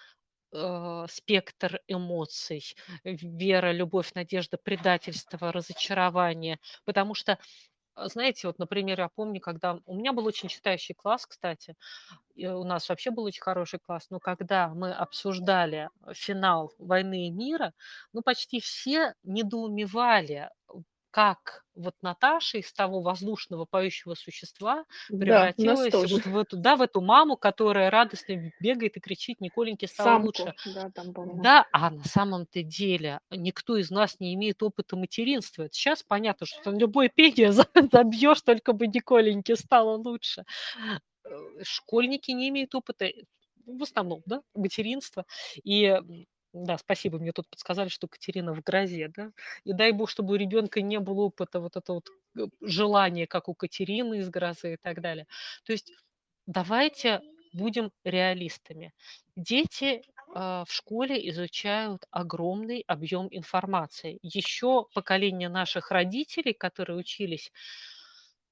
э, спектр эмоций, вера, любовь, надежда, предательство, разочарование. Потому что, э, знаете, вот, например, я помню, когда у меня был очень читающий класс, кстати, и у нас вообще был очень хороший класс, но когда мы обсуждали финал «Войны и мира», ну, почти все недоумевали, как вот Наташа из того воздушного поющего существа Да, превратилась тоже. вот в эту, да, в эту маму, которая радостно бегает и кричит, Николеньке стало лучше. Самку, да, там. Да, а на самом-то деле никто из нас не имеет опыта материнства. Это сейчас понятно, что на любое пение за- [LAUGHS] забьешь, только бы Николеньке стало лучше. Э, Школьники не имеют опыта, э, в основном, да, материнства. И да, спасибо, мне тут подсказали, что Катерина в грозе, да. И дай бог, чтобы у ребенка не было опыта вот это вот э, желание, как у Катерины из грозы и так далее. То есть давайте будем реалистами. Дети а, в школе изучают огромный объем информации. Еще поколение наших родителей, которые учились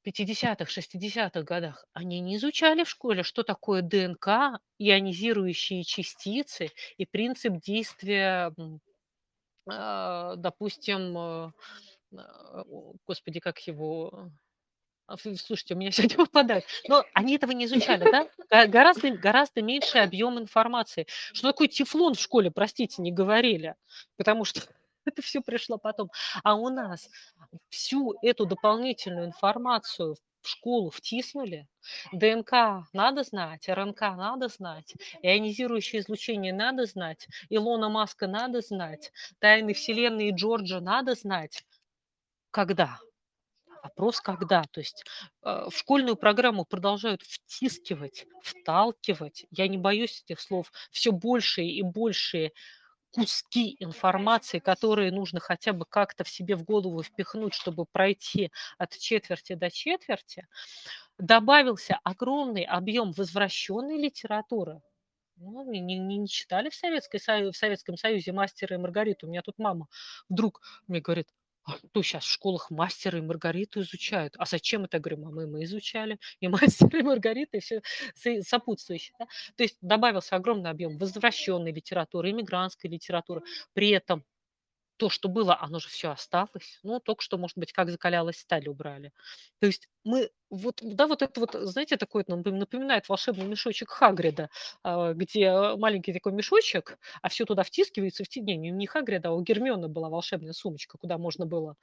50-х, 60-х годах, они не изучали в школе, что такое ДНК, ионизирующие частицы и принцип действия, а, допустим, э, а, господи, как его, а, слушайте, у меня [LAUGHS] сегодня выпадает. Но они этого не изучали, да? Гораздо, гораздо меньше объем информации. Что такое тефлон в школе, простите, не говорили, потому что это все пришло потом. А у нас всю эту дополнительную информацию в школу втиснули. ДНК надо знать, РНК надо знать, ионизирующее излучение надо знать, Илона Маска надо знать, тайны Вселенной Джорджа надо знать. Когда? Вопрос когда. То есть э, в школьную программу продолжают втискивать, вталкивать, я не боюсь этих слов, все большие и большие куски информации, которые нужно хотя бы как-то в себе в голову впихнуть, чтобы пройти от четверти до четверти, добавился огромный объем возвращенной литературы. Ну, не, не- не читали в, Советской, в Советском Союзе «Мастера и Маргариту». У меня тут мама вдруг мне говорит, А то сейчас в школах мастера и Маргариту изучают. А зачем это? Я говорю, мама, мы изучали и [LAUGHS] мастера, и Маргарита, и все сопутствующее. Да? То есть добавился огромный объем возвращенной литературы, иммигрантской литературы. При этом то, что было, оно же все осталось. Ну, только что, может быть, как закалялась сталь убрали. То есть мы вот, да, вот это вот, знаете, такой вот напоминает волшебный мешочек Хагрида, а, где маленький такой мешочек, а все туда втискивается. В... Не, не Хагрида, а у Гермиона была волшебная сумочка, куда можно было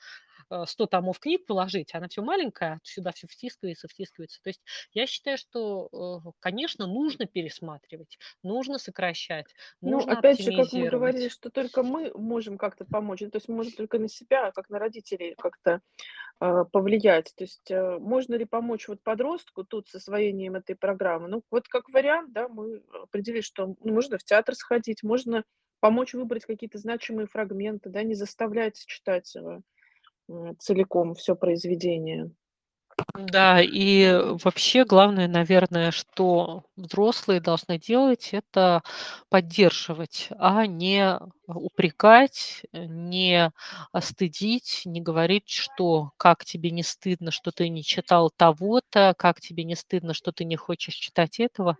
100 э, томов книг положить, она все маленькая, сюда все втискивается, втискивается. То есть я считаю, что, э, конечно, нужно пересматривать, нужно сокращать, Ну, нужно опять же, как мы говорили, что только мы можем как-то помочь. Ну, то есть мы можем только на себя, как на родителей как-то а, повлиять. То есть э, можно ли помочь вот подростку тут с освоением этой программы? Ну, вот как вариант, да, мы определили, что можно в театр сходить, можно помочь выбрать какие-то значимые фрагменты, да, не заставлять читать э, целиком все произведение. Да, и вообще главное, наверное, что взрослые должны делать, это поддерживать, а не упрекать, не стыдить, не говорить, что как тебе не стыдно, что ты не читал того-то, как тебе не стыдно, что ты не хочешь читать этого,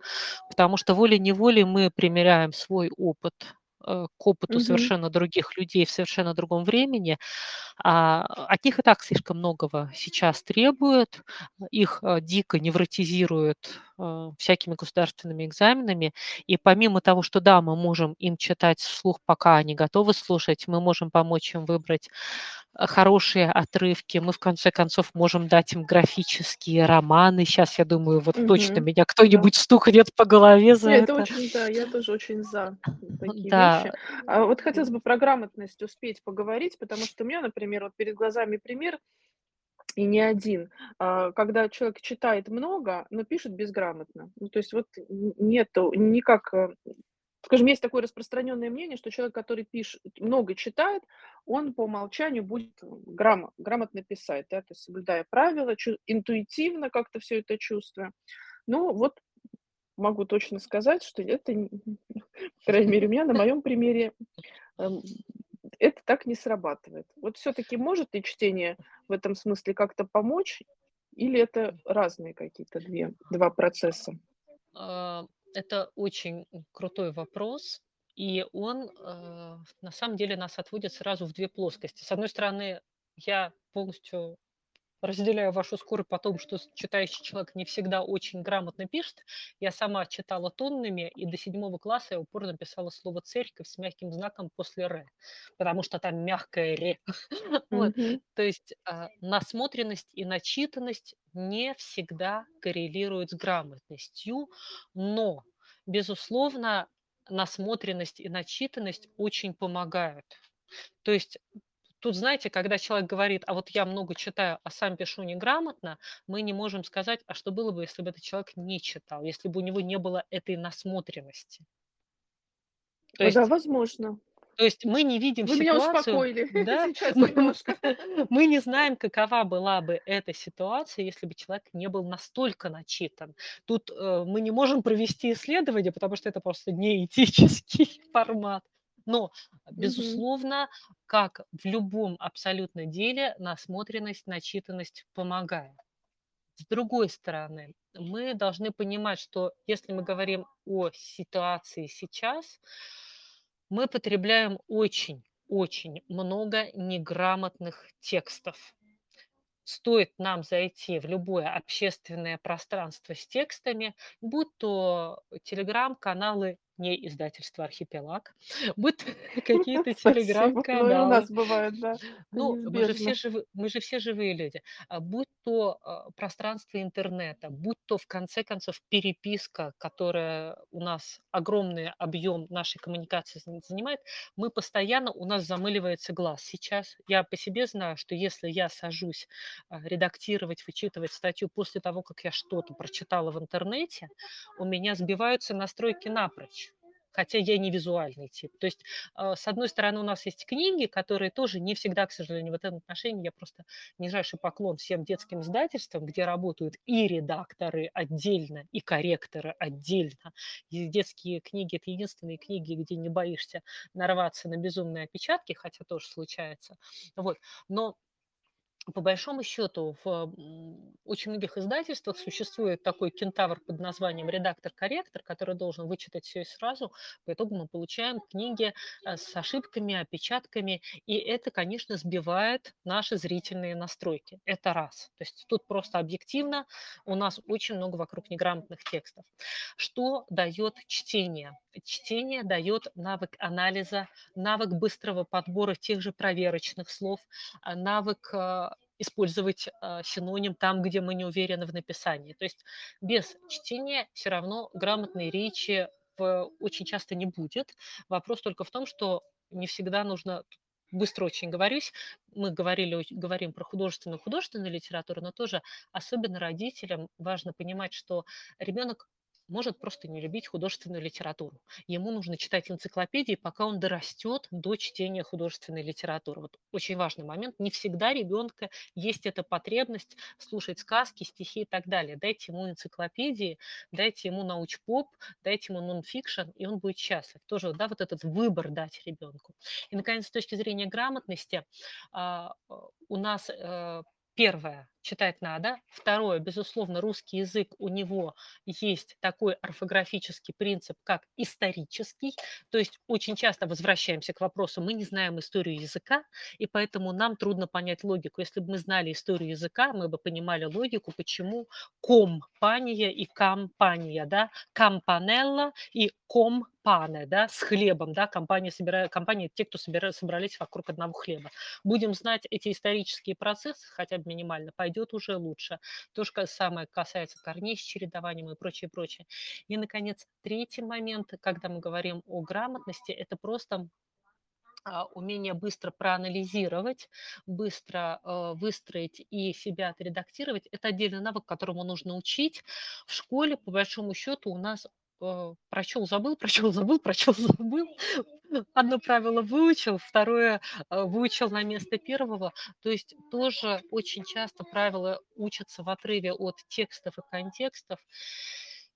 потому что волей-неволей мы примеряем свой опыт к опыту Мгм. совершенно других людей в совершенно другом времени, а, от них и так слишком многого сейчас требуют, их э, дико невротизируют э, всякими государственными экзаменами. И помимо того, что да, мы можем им читать вслух, пока они готовы слушать, мы можем помочь им выбрать э, хорошие отрывки, мы в конце концов можем дать им графические романы. Сейчас, я думаю, вот точно Мгм. меня Да. кто-нибудь стукнет по голове за это это. очень, да, я тоже очень за такие вещи. Да. А вот хотелось бы про грамотность успеть поговорить, потому что у меня, например, вот перед глазами пример, и не один, а, когда человек читает много, но пишет безграмотно. Ну, то есть вот нету никак, э, скажем, есть такое распространенное мнение, что человек, который пишет много читает, он по умолчанию будет грамо грамотно писать, да, то есть соблюдая правила, чу интуитивно как-то все это чувствуя. Ну, вот могу точно сказать, что это, [LAUGHS] по крайней мере, у меня на моем примере, эм, это так не срабатывает. Вот все-таки может ли чтение в этом смысле как-то помочь, или это разные какие-то две, два процесса? Это очень крутой вопрос, и он э, на самом деле нас отводит сразу в две плоскости. С одной стороны, я полностью разделяю вашу скорбь по тому, что читающий человек не всегда очень грамотно пишет. Я сама читала тоннами, и до седьмого класса я упорно писала слово «церковь» с мягким знаком после «р», потому что там мягкое «ре». [LAUGHS] Вот. То есть а, насмотренность и начитанность не всегда коррелируют с грамотностью, но, безусловно, насмотренность и начитанность очень помогают. То есть тут, знаете, когда человек говорит, а вот я много читаю, а сам пишу неграмотно, мы не можем сказать, а что было бы, если бы этот человек не читал, если бы у него не было этой насмотренности. То О, да, есть возможно. то есть мы не видим Вы меня ситуацию, успокоили [LAUGHS] да, сейчас мы, немножко. [LAUGHS] мы не знаем, какова была бы эта ситуация, если бы человек не был настолько начитан. Тут э, мы не можем провести исследование, потому что это просто неэтический [LAUGHS] формат. Но, безусловно, как в любом абсолютно деле, насмотренность, начитанность помогает. С другой стороны, мы должны понимать, что если мы говорим о ситуации сейчас, мы потребляем очень, очень много неграмотных текстов. Стоит нам зайти в любое общественное пространство с текстами, будь то телеграм-каналы не издательства «Архипелаг», [LAUGHS] будь то [LAUGHS] какие-то. Ну и у телеграм-каналы, нас бывает, да, ну, мы же все живы, мы же все живые люди. А будь то а, пространство интернета, будь то в конце концов переписка, которая у нас огромный объем нашей коммуникации зан- занимает, мы постоянно у нас замыливается глаз. Сейчас я по себе знаю, что если я сажусь а, редактировать, вычитывать статью после того, как я что-то прочитала в интернете, у меня сбиваются настройки напрочь. Хотя я не визуальный тип. То есть, э, с одной стороны, у нас есть книги, которые тоже не всегда, к сожалению, в этом отношении я просто нижайший поклон всем детским издательствам, где работают и редакторы отдельно, и корректоры отдельно. И детские книги – это единственные книги, где не боишься нарваться на безумные опечатки, хотя тоже случается. Вот. Но по большому счету в очень многих издательствах существует такой кентавр под названием редактор-корректор, который должен вычитать все и сразу. По итогу мы получаем книги э, с ошибками, опечатками, и это, конечно, сбивает наши зрительные настройки. Это раз. То есть тут просто объективно у нас очень много вокруг неграмотных текстов. Что дает чтение? Чтение дает навык анализа, навык быстрого подбора тех же проверочных слов, а, навык э, использовать э, синоним там, где мы не уверены в написании. То есть без чтения все равно грамотной речи в, очень часто не будет. Вопрос только в том, что не всегда нужно быстро очень говорюсь, мы говорили, говорим про художественную художественную литературу, но тоже особенно родителям важно понимать, что ребенок может просто не любить художественную литературу. Ему нужно читать энциклопедии, пока он дорастет до чтения художественной литературы. Вот очень важный момент. Не всегда ребенка есть эта потребность слушать сказки, стихи и так далее. Дайте ему энциклопедии, дайте ему науч-поп, дайте ему нон-фикшн, и он будет счастлив. Тоже, да, вот этот выбор дать ребенку. И, наконец, с точки зрения грамотности, а, у нас э, Первое, читать надо. Второе, безусловно, русский язык, у него есть такой орфографический принцип, как исторический. То есть очень часто возвращаемся к вопросу, мы не знаем историю языка, и поэтому нам трудно понять логику. Если бы мы знали историю языка, мы бы понимали логику, почему компания и компания, да, компанелла и ком пане, да, с хлебом, да, компания собирает, компания, те, кто собира, собрались вокруг одного хлеба. Будем знать эти исторические процессы, хотя бы минимально, пойдет уже лучше. То же самое касается корней с чередованием и прочее, прочее. И, наконец, третий момент, когда мы говорим о грамотности, это просто а, умение быстро проанализировать, быстро э, выстроить и себя отредактировать, это отдельный навык, которому нужно учить. В школе, по большому счету, у нас прочел, забыл, прочел, забыл, прочел, [LAUGHS] забыл. Одно правило выучил, второе э, выучил на место первого. То есть тоже очень часто правила учатся в отрыве от текстов и контекстов.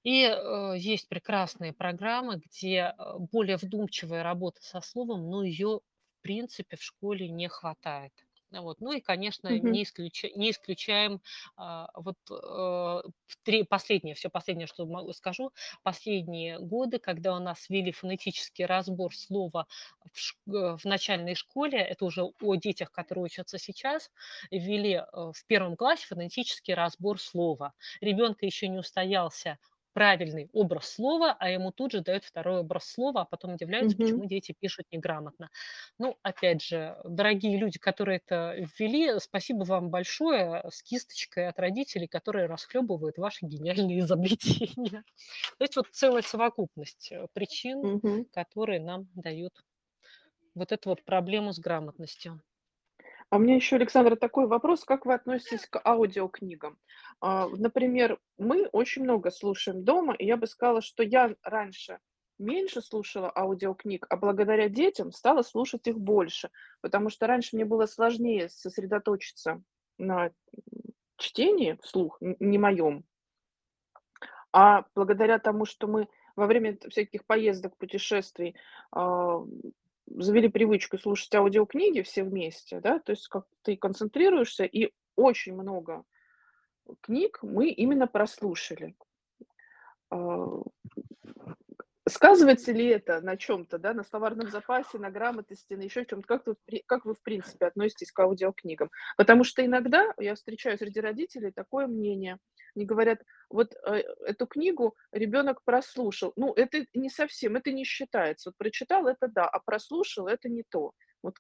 И э, есть прекрасные программы, где э, более вдумчивая работа со словом, но ее в принципе в школе не хватает. Вот. Ну и, конечно, Мгм. не, исключа- не исключаем а, вот в три, последнее, все последнее, что могу, скажу, последние годы, когда у нас ввели фонетический разбор слова в, ш- э, в начальной школе, это уже о детях, которые учатся сейчас, ввели э, в первом классе фонетический разбор слова. Ребенка еще не устоялся правильный образ слова, а ему тут же дают второй образ слова, а потом удивляются, Мгм. почему дети пишут неграмотно. Ну, опять же, дорогие люди, которые это ввели, спасибо вам большое с кисточкой от родителей, которые расхлебывают ваши гениальные [LAUGHS] изобретения. То есть вот целая совокупность э, причин, Мгм. которые нам дают вот эту вот проблему с грамотностью. А у меня еще, Александра, такой вопрос. Как вы относитесь к аудиокнигам? А, например, мы очень много слушаем дома, и я бы сказала, что я раньше меньше слушала аудиокниг, а благодаря детям стала слушать их больше, потому что раньше мне было сложнее сосредоточиться на чтении вслух, не моем, а благодаря тому, что мы во время всяких поездок, путешествий а, завели привычку слушать аудиокниги все вместе, да, то есть как ты концентрируешься, и очень много книг мы именно прослушали. Сказывается ли это на чем-то, да, на словарном запасе, на грамотности, на еще чем-то? Как вы, как вы, в принципе, относитесь к аудиокнигам? Потому что иногда я встречаю среди родителей такое мнение. Они говорят, вот э, эту книгу ребенок прослушал. Ну, это не совсем, это не считается. Вот прочитал это да, а прослушал это не то. Вот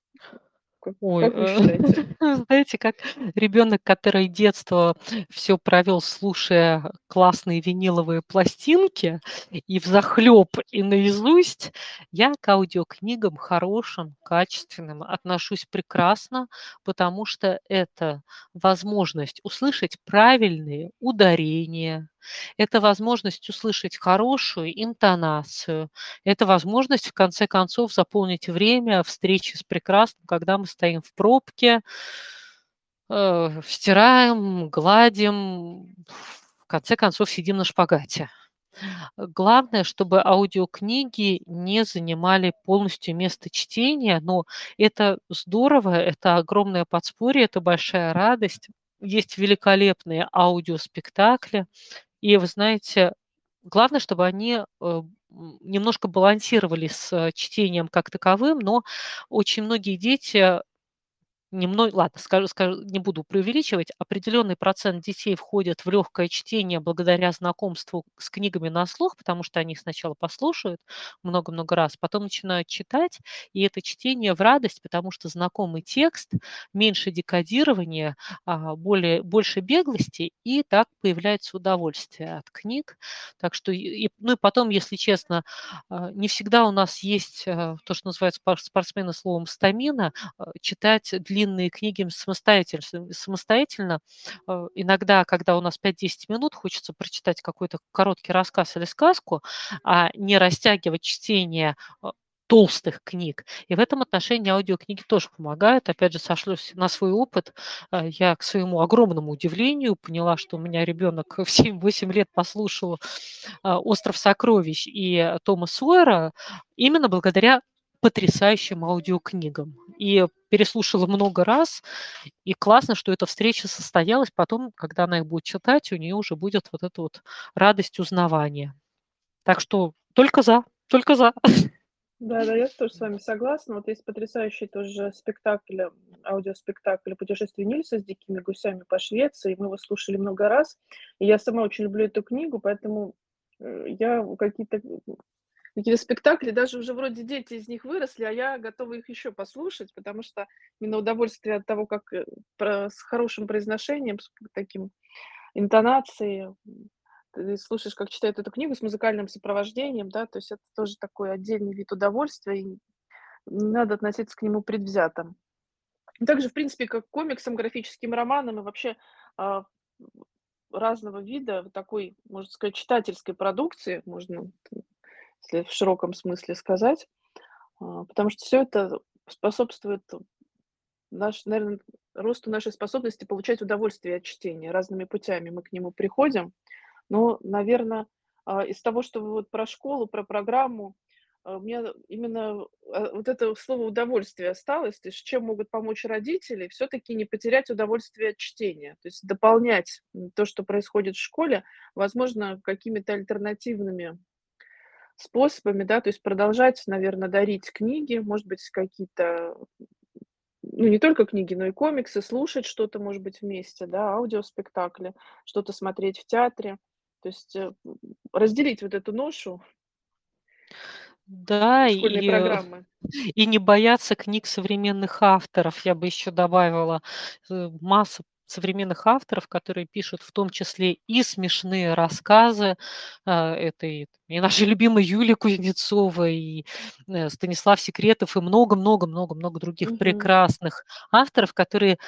как, Ой, как вы э, считаете? [LAUGHS] знаете, как ребенок, который детство все провел, слушая классные виниловые пластинки и взахлеб, и наизусть, я к аудиокнигам хорошим, качественным отношусь прекрасно, потому что это возможность услышать правильные ударения, Это возможность услышать хорошую интонацию. Это возможность, в конце концов, заполнить время встречи с прекрасным, когда мы стоим в пробке, э, стираем, гладим, в конце концов сидим на шпагате. Главное, чтобы аудиокниги не занимали полностью место чтения, но это здорово, это огромное подспорье, это большая радость. Есть великолепные аудиоспектакли, и вы знаете, главное, чтобы они э, немножко балансировали с чтением как таковым, но очень многие дети немного, ладно, скажу, скажу, не буду преувеличивать, определенный процент детей входят в легкое чтение благодаря знакомству с книгами на слух, потому что они сначала послушают много-много раз, потом начинают читать, и это чтение в радость, потому что знакомый текст, меньше декодирования, а, более, больше беглости, и так появляется удовольствие от книг. Так что, и, ну и потом, если честно, а, не всегда у нас есть а, то, что называется спортсмены словом стамина, читать длинные длинные книги самостоятельно. самостоятельно. Э, иногда, когда у нас 5-10 минут, хочется прочитать какой-то короткий рассказ или сказку, а не растягивать чтение э, толстых книг. И в этом отношении аудиокниги тоже помогают. Опять же, сошлюсь на свой опыт. Э, я, к своему огромному удивлению, поняла, что у меня ребенок в 7-8 лет послушал «Остров сокровищ» и Тома Сойера именно благодаря потрясающим аудиокнигам. И переслушала много раз, и классно, что эта встреча состоялась. Потом, когда она их будет читать, у нее уже будет вот эта вот радость узнавания. Так что только за, только за. [LAUGHS] Да, да, я тоже с вами согласна. Вот есть потрясающий тоже спектакль, аудиоспектакль «Путешествие Нильса» с дикими гусями по Швеции. Мы его слушали много раз. И я сама очень люблю эту книгу, поэтому э, я какие-то какие-то спектакли, даже уже вроде дети из них выросли, а я готова их еще послушать, потому что именно удовольствие от того, как э, про, с хорошим произношением, с таким интонацией, ты слушаешь, как читают эту книгу с музыкальным сопровождением, да, то есть это тоже такой отдельный вид удовольствия, и не надо относиться к нему предвзято. Также, в принципе, как к комиксам, графическим романам и вообще а, разного вида такой, можно сказать, читательской продукции, можно если в широком смысле сказать. А, потому что все это способствует наш, наверное, росту нашей способности получать удовольствие от чтения. Разными путями мы к нему приходим. Но, наверное, а, из того, что вы вот про школу, про программу, а, у меня именно вот это слово удовольствие осталось, то есть чем могут помочь родители, все-таки не потерять удовольствие от чтения, то есть дополнять то, что происходит в школе, возможно, какими-то альтернативными способами, да, то есть продолжать, наверное, дарить книги, может быть, какие-то, ну, не только книги, но и комиксы, слушать что-то, может быть, вместе, да, аудиоспектакли, что-то смотреть в театре. То есть э, разделить вот эту ношу да, и, э, программы. и не бояться книг современных авторов. Я бы еще добавила э, масса современных авторов, которые пишут в том числе и смешные рассказы. А, это и, и наши любимые Юлия Кузнецова, и Станислав Секретов, и много-много-много-много других Мгм. прекрасных авторов, которые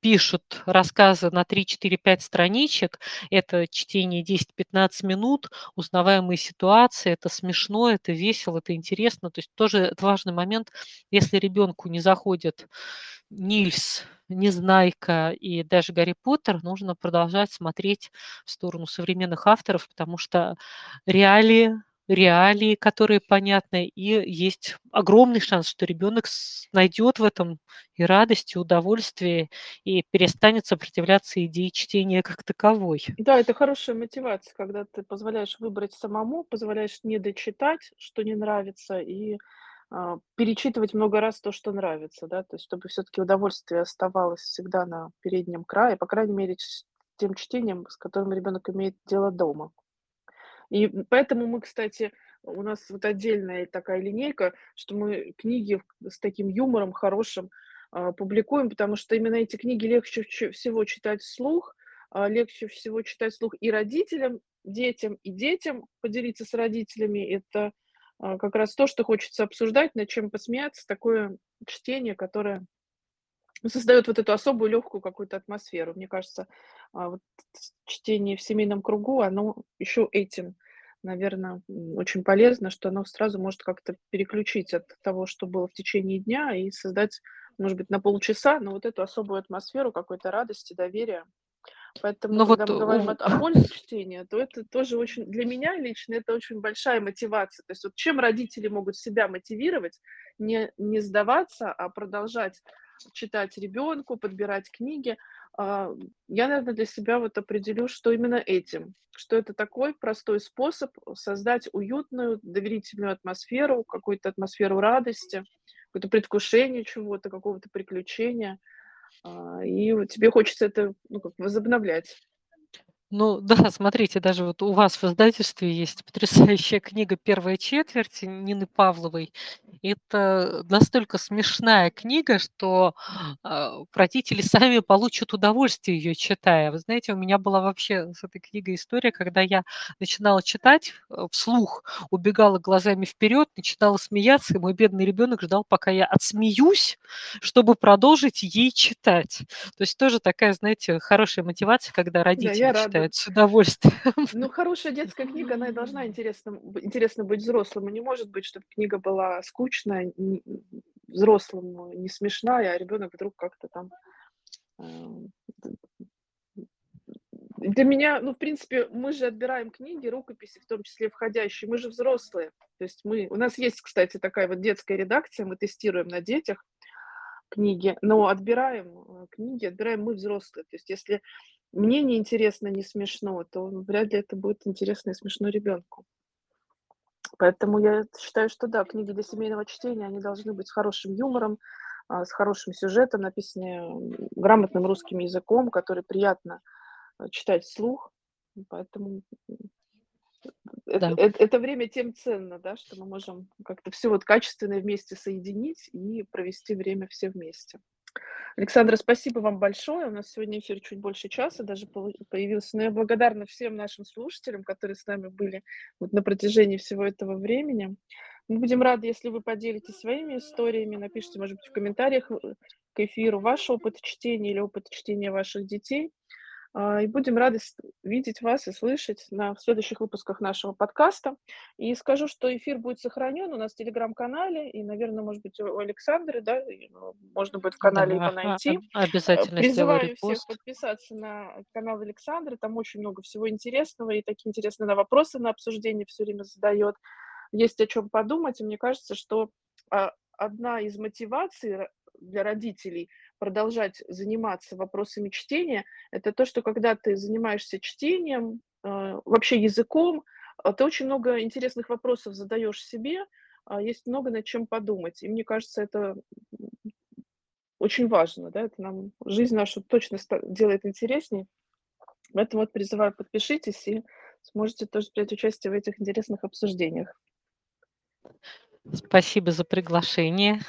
пишут рассказы на 3-4-5 страничек. Это чтение 10-15 минут, узнаваемые ситуации, это смешно, это весело, это интересно. То есть тоже это важный момент, если ребенку не заходит Нильс, Незнайка и даже Гарри Поттер, нужно продолжать смотреть в сторону современных авторов, потому что реалии, реалии, которые понятны, и есть огромный шанс, что ребенок найдет в этом и радость, и удовольствие, и перестанет сопротивляться идее чтения как таковой. Да, это хорошая мотивация, когда ты позволяешь выбрать самому, позволяешь не дочитать, что не нравится, и перечитывать много раз то, что нравится, да, то есть чтобы все-таки удовольствие оставалось всегда на переднем крае, по крайней мере, с тем чтением, с которым ребенок имеет дело дома. И поэтому мы, кстати, у нас вот отдельная такая линейка, что мы книги с таким юмором хорошим а, публикуем, потому что именно эти книги легче всего читать вслух, а, легче всего читать вслух и родителям, детям, и детям поделиться с родителями. Это а, как раз то, что хочется обсуждать, над чем посмеяться, такое чтение, которое создает вот эту особую легкую какую-то атмосферу. Мне кажется, а, вот чтение в семейном кругу, оно еще этим, наверное, очень полезно, что оно сразу может как-то переключить от того, что было в течение дня, и создать, может быть, на полчаса, но вот эту особую атмосферу какой-то радости, доверия. Поэтому, Ну когда вот мы говорим у о, о пользе чтения, то это тоже очень, для меня лично, это очень большая мотивация. То есть вот чем родители могут себя мотивировать, не, не сдаваться, а продолжать читать ребенку, подбирать книги. А, я, наверное, для себя вот определю, что именно этим, что это такой простой способ создать уютную, доверительную атмосферу, какую-то атмосферу радости, какое-то предвкушение чего-то, какого-то приключения. А, И тебе хочется это ну, как возобновлять. Ну да, смотрите, даже вот у вас в издательстве есть потрясающая книга «Первая четверть» Нины Павловой. Это настолько смешная книга, что а, родители сами получат удовольствие ее читая. Вы знаете, у меня была вообще с этой книгой история, когда я начинала читать э, вслух, убегала глазами вперед, начинала смеяться, и мой бедный ребенок ждал, пока я отсмеюсь, чтобы продолжить ей читать. То есть тоже такая, знаете, хорошая мотивация, когда Да, родители я рада. Читают с удовольствием. Ну, хорошая детская книга, она и должна интересно, интересно быть взрослым. И не может быть, чтобы книга была скучная, не- взрослому не смешная, а ребенок вдруг как-то там... э, Для меня, ну, в принципе, мы же отбираем книги, рукописи, в том числе входящие. Мы же взрослые. То есть мы... У нас есть, кстати, такая вот детская редакция, мы тестируем на детях книги, но отбираем э, книги, отбираем мы взрослые. То есть если мне не интересно, не смешно, то вряд ли это будет интересно и смешно ребенку. Поэтому я считаю, что да, книги для семейного чтения, они должны быть с хорошим юмором, а, с хорошим сюжетом, написанные грамотным русским языком, который приятно э, читать вслух. Поэтому Да. это- это время тем ценно, да, что мы можем как-то все вот качественное вместе соединить и провести время все вместе. Александра, спасибо вам большое. У нас сегодня эфир чуть больше часа даже появился. Но я благодарна всем нашим слушателям, которые с нами были вот на протяжении всего этого времени. Мы будем рады, если вы поделитесь своими историями, напишите, может быть, в комментариях э, к эфиру ваш опыт чтения или опыт чтения ваших детей. А, И будем рады видеть вас и слышать на следующих выпусках нашего подкаста. И скажу, что эфир будет сохранен у нас в телеграм-канале, и, наверное, может быть, у Александры, да, ну, можно будет в канале его Да, а- найти. обязательно Призываю всех подписаться на канал Александры, там очень много всего интересного, и такие интересные она вопросы на обсуждение все время задает. Есть о чем подумать, и мне кажется, что а, одна из мотиваций для родителей продолжать заниматься вопросами чтения, это то, что когда ты занимаешься чтением, э, вообще языком, а, ты очень много интересных вопросов задаешь себе, а, есть много над чем подумать. И мне кажется, это очень важно, да, это нам жизнь нашу точно делает интересней. Поэтому вот призываю, подпишитесь и сможете тоже принять участие в этих интересных обсуждениях. Спасибо за приглашение.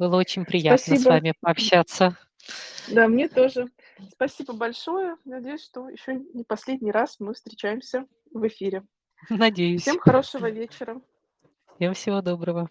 Было очень приятно с Спасибо. вами пообщаться. Да, мне тоже. Спасибо большое. Надеюсь, что еще не последний раз мы встречаемся в эфире. Надеюсь. Всем хорошего вечера. Всем всего доброго.